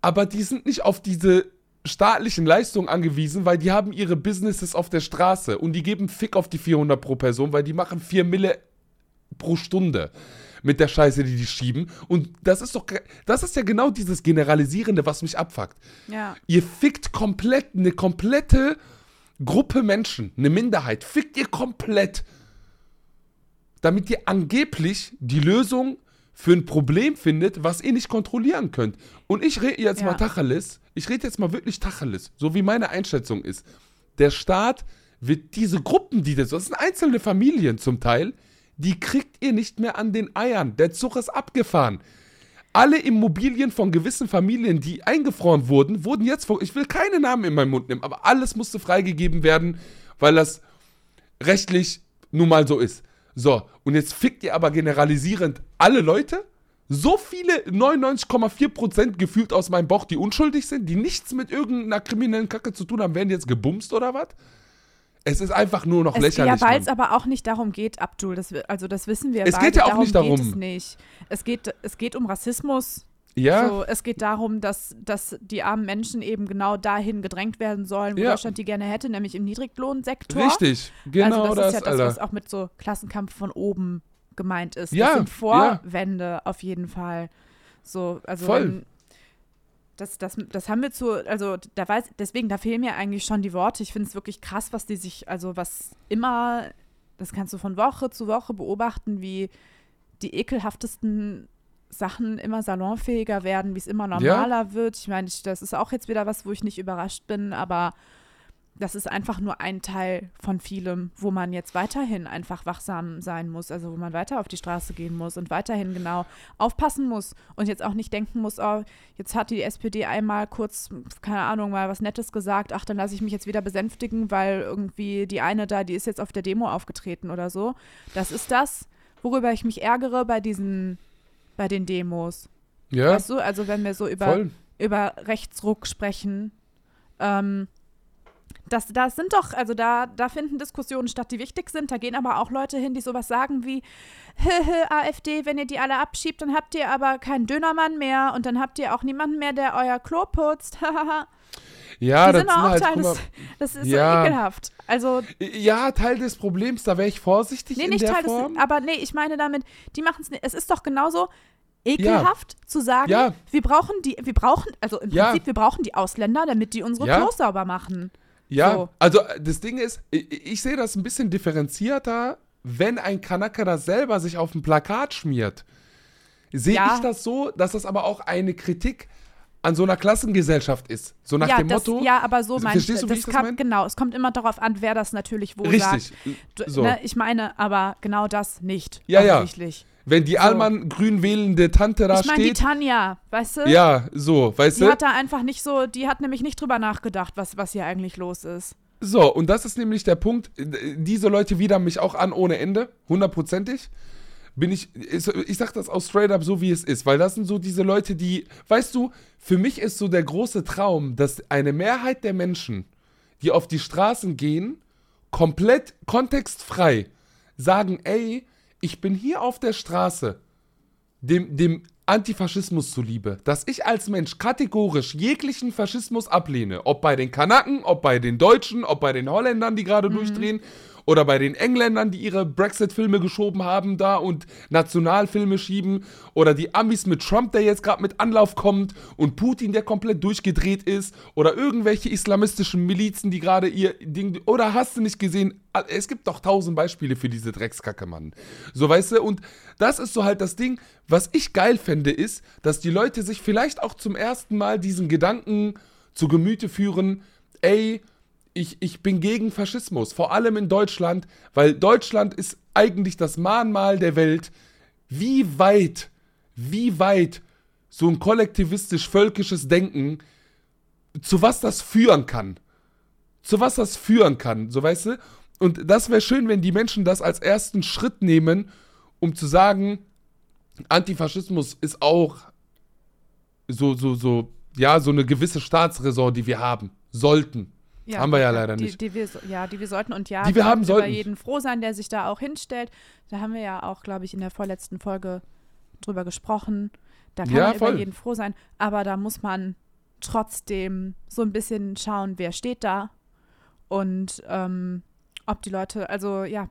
Aber die sind nicht auf diese staatlichen Leistungen angewiesen, weil die haben ihre Businesses auf der Straße und die geben Fick auf die 400 pro Person, weil die machen 4 Mille pro Stunde mit der Scheiße, die die schieben. Und das ist doch, das ist ja genau dieses Generalisierende, was mich abfuckt. Ja. Ihr fickt komplett, eine komplette Gruppe Menschen, eine Minderheit, fickt ihr komplett, damit ihr angeblich die Lösung für ein Problem findet, was ihr nicht kontrollieren könnt. Und ich rede jetzt Ja. mal Tacheles, ich rede jetzt mal wirklich Tacheles, so wie meine Einschätzung ist. Der Staat wird diese Gruppen, die das, das sind einzelne Familien zum Teil, die kriegt ihr nicht mehr an den Eiern. Der Zug ist abgefahren. Alle Immobilien von gewissen Familien, die eingefroren wurden, wurden jetzt, ich will keine Namen in meinen Mund nehmen, aber alles musste freigegeben werden, weil das rechtlich nun mal so ist. So, und jetzt fickt ihr aber generalisierend alle Leute? So viele 99,4% gefühlt aus meinem Bauch, die unschuldig sind, die nichts mit irgendeiner kriminellen Kacke zu tun haben, werden jetzt gebumst oder was? Es ist einfach nur noch Es, lächerlich. ja, weil es aber auch nicht darum geht, Abdul. Das, also das wissen wir Es beide. geht ja auch nicht Geht darum. es, nicht. Es, geht, es geht um Rassismus. ja, So, es geht darum, dass, dass die armen Menschen eben genau dahin gedrängt werden sollen, wo Ja. Deutschland die gerne hätte, nämlich im Niedriglohnsektor. richtig. Genau also das, das, ist ja das, Alter. was auch mit so Klassenkampf von oben gemeint ist. Ja, das sind ja. Vorwände auf jeden Fall. So, also Voll. wenn- das, das, das haben wir zu, also da weiß, deswegen, da fehlen mir eigentlich schon die Worte. Ich finde es wirklich krass, was die sich, also was immer, das kannst du von Woche zu Woche beobachten, wie die ekelhaftesten Sachen immer salonfähiger werden, wie es immer normaler wird. Ich meine, das ist auch jetzt wieder was, wo ich nicht überrascht bin, aber das ist einfach nur ein Teil von vielem, wo man jetzt weiterhin einfach wachsam sein muss, also wo man weiter auf die Straße gehen muss und weiterhin genau aufpassen muss und jetzt auch nicht denken muss, oh, jetzt hat die SPD einmal kurz, keine Ahnung, mal was Nettes gesagt, ach, dann lasse ich mich jetzt wieder besänftigen, weil irgendwie die eine da, die ist jetzt auf der Demo aufgetreten oder so. Das ist das, worüber ich mich ärgere bei diesen, bei den Demos. ja, Weißt du, also wenn wir so über voll. über Rechtsruck sprechen. Ähm, das, das sind doch, also da, da finden Diskussionen statt, die wichtig sind. Da gehen aber auch Leute hin, die sowas sagen wie, "Hehe, AfD, wenn ihr die alle abschiebt, dann habt ihr aber keinen Dönermann mehr und dann habt ihr auch niemanden mehr, der euer Klo putzt. Ja, die das sind auch halt, Teil des, das ist Ja. so ekelhaft. Also, ja, Teil des Problems, da wäre ich vorsichtig nee, in nicht der Teil Form. des, aber nee, ich meine damit, die machen es nicht, es ist doch genauso ekelhaft zu sagen, Ja. wir brauchen die, wir brauchen, also im Ja. Prinzip, wir brauchen die Ausländer, damit die unsere Ja. Klos sauber machen. Ja, So. also äh, das Ding ist, ich, ich sehe das ein bisschen differenzierter, wenn ein Kanaka das selber sich auf ein Plakat schmiert. Sehe Ja. ich das so, dass das aber auch eine Kritik an so einer Klassengesellschaft ist. So nach ja, dem das, Motto. ja, aber so meinst Verstehst du, wie das ich das kam, mein? Genau, es kommt immer darauf an, wer das natürlich wo Richtig. sagt. So. ne, ich meine, aber genau das nicht. Ja, ja. Wenn die Allmann grün wählende Tante da Ich meine, die steht. Tanja, weißt du? Ja, so, weißt Die du? hat da einfach nicht so, die hat nämlich nicht drüber nachgedacht, was, was hier eigentlich los ist. So, und das ist nämlich der Punkt. äh, Diese Leute widern mich auch an ohne Ende, hundertprozentig. Bin ich, ich ich sag das auch straight up so, wie es ist, weil das sind so diese Leute, die, weißt du, für mich ist so der große Traum, dass eine Mehrheit der Menschen, die auf die Straßen gehen, komplett kontextfrei sagen, ey, ich bin hier auf der Straße, dem, dem Antifaschismus zuliebe, dass ich als Mensch kategorisch jeglichen Faschismus ablehne, ob bei den Kanaken, ob bei den Deutschen, ob bei den Holländern, die gerade durchdrehen, oder bei den Engländern, die ihre Brexit-Filme geschoben haben da und Nationalfilme schieben, oder die Amis mit Trump, der jetzt gerade mit Anlauf kommt, und Putin, der komplett durchgedreht ist, oder irgendwelche islamistischen Milizen, die gerade ihr Ding, oder hast du nicht gesehen, es gibt doch tausend Beispiele für diese Dreckskacke, Mann. So, weißt du, und das ist so halt das Ding, was ich geil fände, ist, dass die Leute sich vielleicht auch zum ersten Mal diesen Gedanken zu Gemüte führen, ey, ich, ich bin gegen Faschismus, vor allem in Deutschland, weil Deutschland ist eigentlich das Mahnmal der Welt, wie weit, wie weit so ein kollektivistisch-völkisches Denken, zu was das führen kann. Zu was das führen kann, so weißt du? Und das wäre schön, wenn die Menschen das als ersten Schritt nehmen, um zu sagen, Antifaschismus ist auch so, so, so, ja, so eine gewisse Staatsräson, die wir haben, sollten. Haben wir ja leider die, nicht. Die wir, ja, die wir sollten und ja, Die wir haben sollten über jeden froh sein, der sich da auch hinstellt. Da haben wir ja auch, glaube ich, in der vorletzten Folge drüber gesprochen. Da kann Ja, man voll. über jeden froh sein, aber da muss man trotzdem so ein bisschen schauen, wer steht da und ähm, ob die Leute, also ja,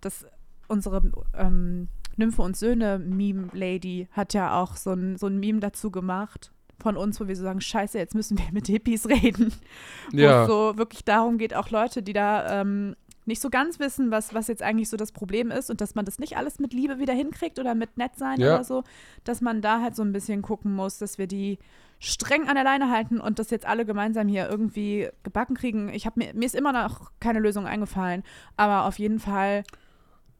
das unsere ähm, Nymphe und Söhne Meme Lady hat ja auch so ein, so ein Meme dazu gemacht von uns, wo wir so sagen, scheiße, jetzt müssen wir mit Hippies reden wo Ja. es so wirklich darum geht, auch Leute, die da ähm, nicht so ganz wissen, was, was jetzt eigentlich so das Problem ist und dass man das nicht alles mit Liebe wieder hinkriegt oder mit nett sein Ja. oder so, dass man da halt so ein bisschen gucken muss, dass wir die streng an der Leine halten und das jetzt alle gemeinsam hier irgendwie gebacken kriegen. Ich habe mir, mir ist immer noch keine Lösung eingefallen, aber auf jeden Fall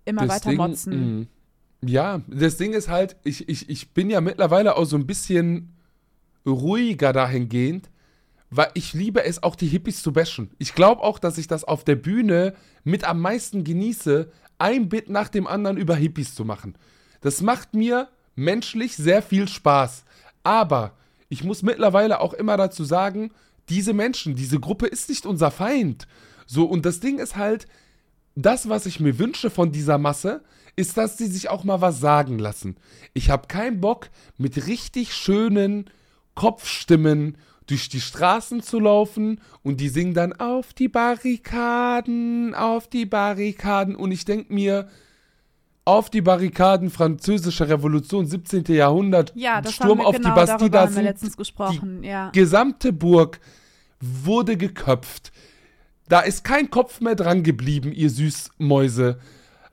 immer Das weiter Ding, motzen. mh. Ja, das Ding ist halt, ich, ich, ich bin ja mittlerweile auch so ein bisschen ruhiger dahingehend, weil ich liebe es auch, die Hippies zu bashen. Ich glaube auch, dass ich das auf der Bühne mit am meisten genieße, ein Bit nach dem anderen über Hippies zu machen. Das macht mir menschlich sehr viel Spaß. Aber ich muss mittlerweile auch immer dazu sagen, diese Menschen, diese Gruppe ist nicht unser Feind. So, und das Ding ist halt, das, was ich mir wünsche von dieser Masse, ist, dass sie sich auch mal was sagen lassen. Ich habe keinen Bock, mit richtig schönen Kopfstimmen durch die Straßen zu laufen und die singen dann auf die Barrikaden, auf die Barrikaden und ich denke mir, auf die Barrikaden, französische Revolution, 17. Jahrhundert, Ja, das Sturm haben wir, auf genau, die Bastille, darüber da haben wir sind letztens gesprochen, ja. gesamte Burg wurde geköpft. Da ist kein Kopf mehr dran geblieben, ihr Süßmäuse,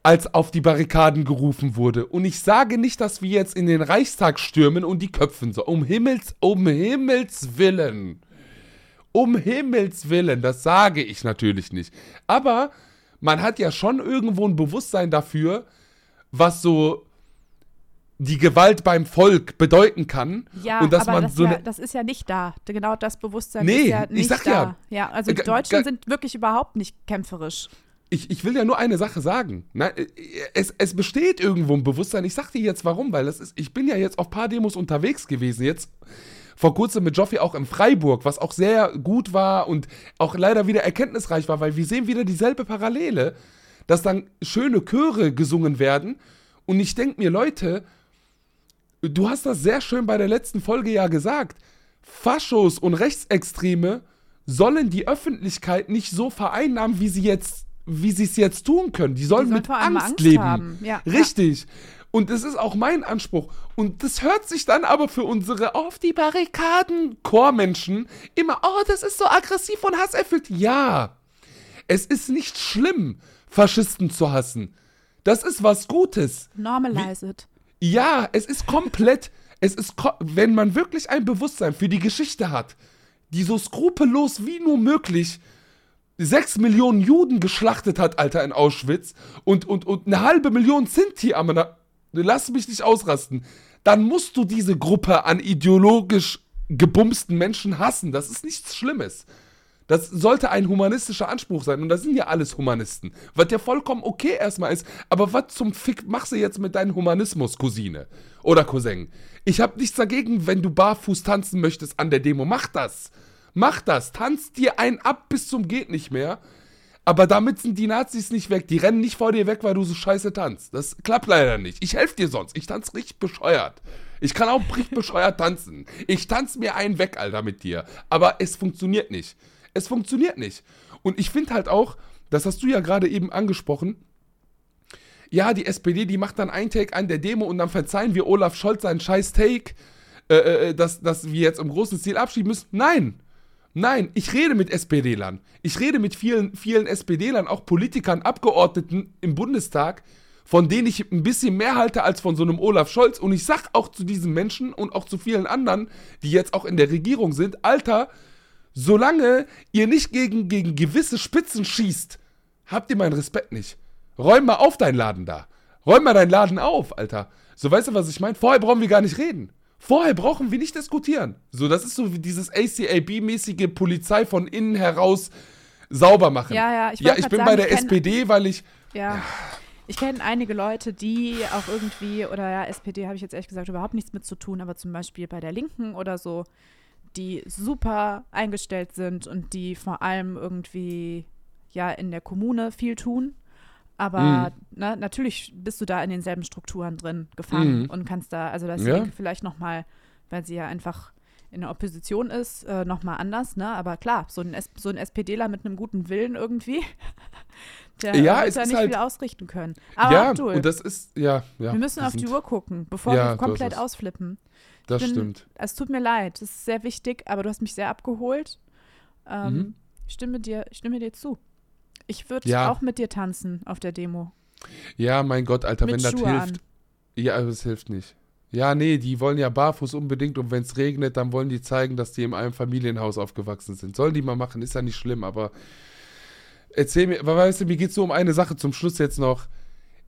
als auf die Barrikaden gerufen wurde. Und ich sage nicht, dass wir jetzt in den Reichstag stürmen und die köpfen so. Um Himmels, um Himmels Willen. Um Himmels Willen, das sage ich natürlich nicht. Aber man hat ja schon irgendwo ein Bewusstsein dafür, was so die Gewalt beim Volk bedeuten kann. Ja, und dass aber man das, so ja, das ist ja nicht da. Genau das Bewusstsein Nee, ist ja ich nicht sag da. ja. ja, also die Ga- Deutschen sind wirklich überhaupt nicht kämpferisch. Ich, ich will ja nur eine Sache sagen. Nein, äh, es, es besteht irgendwo ein Bewusstsein. Ich sag dir jetzt warum, weil das ist, ich bin ja jetzt auf paar Demos unterwegs gewesen. Jetzt vor kurzem mit Joffi auch in Freiburg, was auch sehr gut war und auch leider wieder erkenntnisreich war, weil wir sehen wieder dieselbe Parallele, dass dann schöne Chöre gesungen werden. Und ich denke mir, Leute, du hast das sehr schön bei der letzten Folge ja gesagt. Faschos und Rechtsextreme sollen die Öffentlichkeit nicht so vereinnahmen, wie sie jetzt, wie sie es jetzt tun können. Die sollen sollen mit Angst, Angst leben. Ja, Richtig. Und das ist auch mein Anspruch. Und das hört sich dann aber für unsere auf die Barrikaden Chormenschen immer, oh, das ist so aggressiv und hasserfüllt. Ja, es ist nicht schlimm, Faschisten zu hassen. Das ist was Gutes. Normalize it. Ja, es ist komplett, es ist, wenn man wirklich ein Bewusstsein für die Geschichte hat, die so skrupellos wie nur möglich sechs Millionen Juden geschlachtet hat, Alter, in Auschwitz und, und, und eine halbe Million Sinti, aber lass mich nicht ausrasten, dann musst du diese Gruppe an ideologisch gebumsten Menschen hassen. Das ist nichts Schlimmes. Das sollte ein humanistischer Anspruch sein. Und das sind ja alles Humanisten. Was ja vollkommen okay erstmal ist. Aber was zum Fick machst du jetzt mit deinem Humanismus, Cousine? Oder Cousin? Ich hab nichts dagegen, wenn du barfuß tanzen möchtest an der Demo. Mach das. Mach das. Tanz dir einen ab bis zum geht nicht mehr. Aber damit sind die Nazis nicht weg. Die rennen nicht vor dir weg, weil du so scheiße tanzt. Das klappt leider nicht. Ich helfe dir sonst. Ich tanze richtig bescheuert. Ich kann auch richtig bescheuert tanzen. Ich tanze mir einen weg, Alter, mit dir. Aber es funktioniert nicht. Es funktioniert nicht. Und ich finde halt auch, das hast du ja gerade eben angesprochen, ja, die SPD, die macht dann ein Take an der Demo und dann verzeihen wir Olaf Scholz seinen scheiß Take, äh, äh, dass, dass wir jetzt im großen Stil abschieben müssen. Nein, Nein, ich rede mit SPD-Lern. Ich rede mit vielen, vielen SPD-Lern, auch Politikern, Abgeordneten im Bundestag, von denen ich ein bisschen mehr halte als von so einem Olaf Scholz. Und ich sag auch zu diesen Menschen und auch zu vielen anderen, die jetzt auch in der Regierung sind, Alter, solange ihr nicht gegen, gegen gewisse Spitzen schießt, habt ihr meinen Respekt nicht. Räum mal auf deinen Laden da. Räum mal deinen Laden auf, Alter. So, weißt du, was ich meine? Vorher brauchen wir gar nicht reden. Vorher brauchen wir nicht diskutieren. So, das ist so wie dieses ACAB-mäßige Polizei von innen heraus sauber machen. Ja, ja, ich Ja, ich bin sagen, bei der SPD, weil ich. Ja. Ich kenne einige Leute, die auch irgendwie, oder ja, SPD habe ich jetzt ehrlich gesagt überhaupt nichts mit zu tun, aber zum Beispiel bei der Linken oder so, die super eingestellt sind und die vor allem irgendwie ja in der Kommune viel tun. Aber ne, natürlich bist du da in denselben Strukturen drin gefangen Mhm. und kannst da, also das Ja. Vielleicht nochmal, weil sie ja einfach in der Opposition ist, äh, nochmal anders, ne? Aber klar, so ein, so ein SPDler mit einem guten Willen irgendwie, der Ja, wird ist nicht halt- viel ausrichten können. Aber ja, Abdul, und das ist. Ja, ja. wir müssen auf die Uhr gucken, bevor Ja, wir komplett ausflippen. Das bin- stimmt. Es tut mir leid, das ist sehr wichtig, aber du hast mich sehr abgeholt. Ähm, Mhm. stimme dir, ich stimme dir zu. Ich würde Ja. auch mit dir tanzen auf der Demo. Ja, mein Gott, Alter, mit wenn das Schuhe hilft. an. Ja, aber es hilft nicht. Ja, nee, die wollen ja barfuß unbedingt und wenn es regnet, dann wollen die zeigen, dass die in einem Familienhaus aufgewachsen sind. Sollen die mal machen, ist ja nicht schlimm, aber erzähl mir, weißt du, mir geht es nur um eine Sache zum Schluss jetzt noch.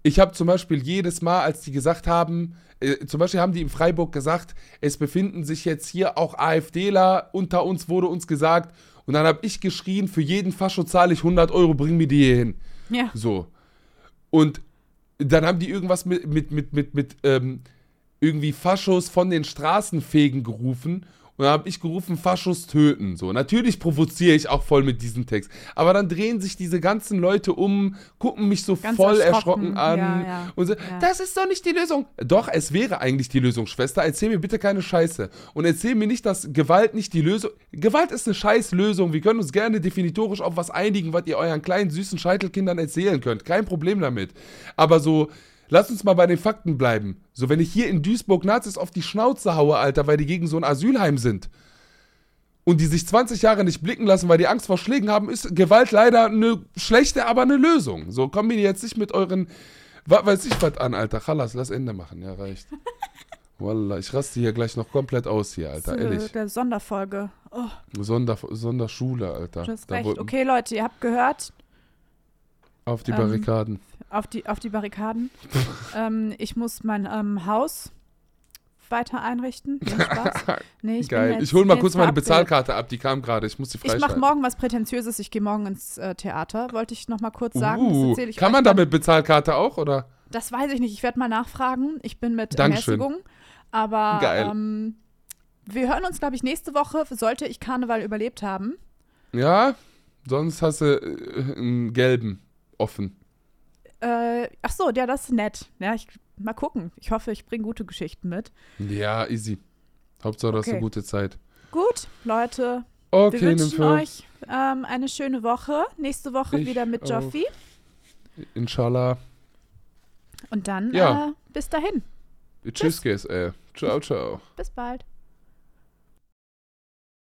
ich habe zum Beispiel jedes Mal, als die gesagt haben, äh, zum Beispiel haben die in Freiburg gesagt, es befinden sich jetzt hier auch AfDler unter uns, wurde uns gesagt. Und dann habe ich geschrien, für jeden Fascho zahle ich 100 Euro, bring mir die hier hin. Ja. So. Und dann haben die irgendwas mit, mit, mit, mit, mit ähm, irgendwie Faschos von den Straßenfegen gerufen. Und dann habe ich gerufen, Faschos töten. So, natürlich provoziere ich auch voll mit diesem Text. Aber dann drehen sich diese ganzen Leute um, gucken mich so Ganz voll erschrocken. erschrocken, an Ja, ja. und so, Ja. das ist doch nicht die Lösung. Doch, es wäre eigentlich die Lösung, Schwester. Erzähl mir bitte keine Scheiße. Und erzähl mir nicht, dass Gewalt nicht die Lösung. Gewalt ist eine Scheißlösung. Wir können uns gerne definitorisch auf was einigen, was ihr euren kleinen süßen Scheitelkindern erzählen könnt. Kein Problem damit. Aber so, lasst uns mal bei den Fakten bleiben. So, wenn ich hier in Duisburg Nazis auf die Schnauze haue, Alter, weil die gegen so ein Asylheim sind. Und die sich 20 Jahre nicht blicken lassen, weil die Angst vor Schlägen haben, ist Gewalt leider eine schlechte, aber eine Lösung. So, kommen wir jetzt nicht mit euren, was weiß ich was an, Alter. Chalas, lass Ende machen, ja, reicht. Wallah, ich raste hier gleich noch komplett aus hier, Alter, ehrlich. der Sonderfolge. Oh, Sonder, Sonderschule, Alter. du hast recht. Okay, Leute, ihr habt gehört. Auf die Ähm, Barrikaden. Auf die, auf die Barrikaden. ähm, ich muss mein ähm, Haus weiter einrichten. Nee, ich Geil. jetzt- Ich hole mal kurz meine. Bezahlkarte ab, die kam gerade. Ich muss die Ich mache freischalten. morgen was Prätentiöses. Ich gehe morgen ins äh, Theater. Wollte ich noch mal kurz sagen. Uh, kann man damit Bezahlkarte auch, oder? Das weiß ich nicht. Ich werde mal nachfragen. Ich bin mit Dankeschön. Ermäßigung. Aber. Ähm, wir hören uns, glaube ich, nächste Woche. Sollte ich Karneval überlebt haben. Ja, sonst hast du äh, einen gelben offen. Äh, ach so, ja, das ist nett. Ja, ich, mal gucken. Ich hoffe, ich bringe gute Geschichten mit. Ja, easy. Hauptsache, du hast eine Okay. gute Zeit. Gut, Leute. Okay, wir wünschen euch ähm, eine schöne Woche. Nächste Woche Ich wieder mit. Joffi. Inshallah. Und dann Ja. äh, bis dahin. Tschüss, GSL. Ciao, ciao. Bis bald.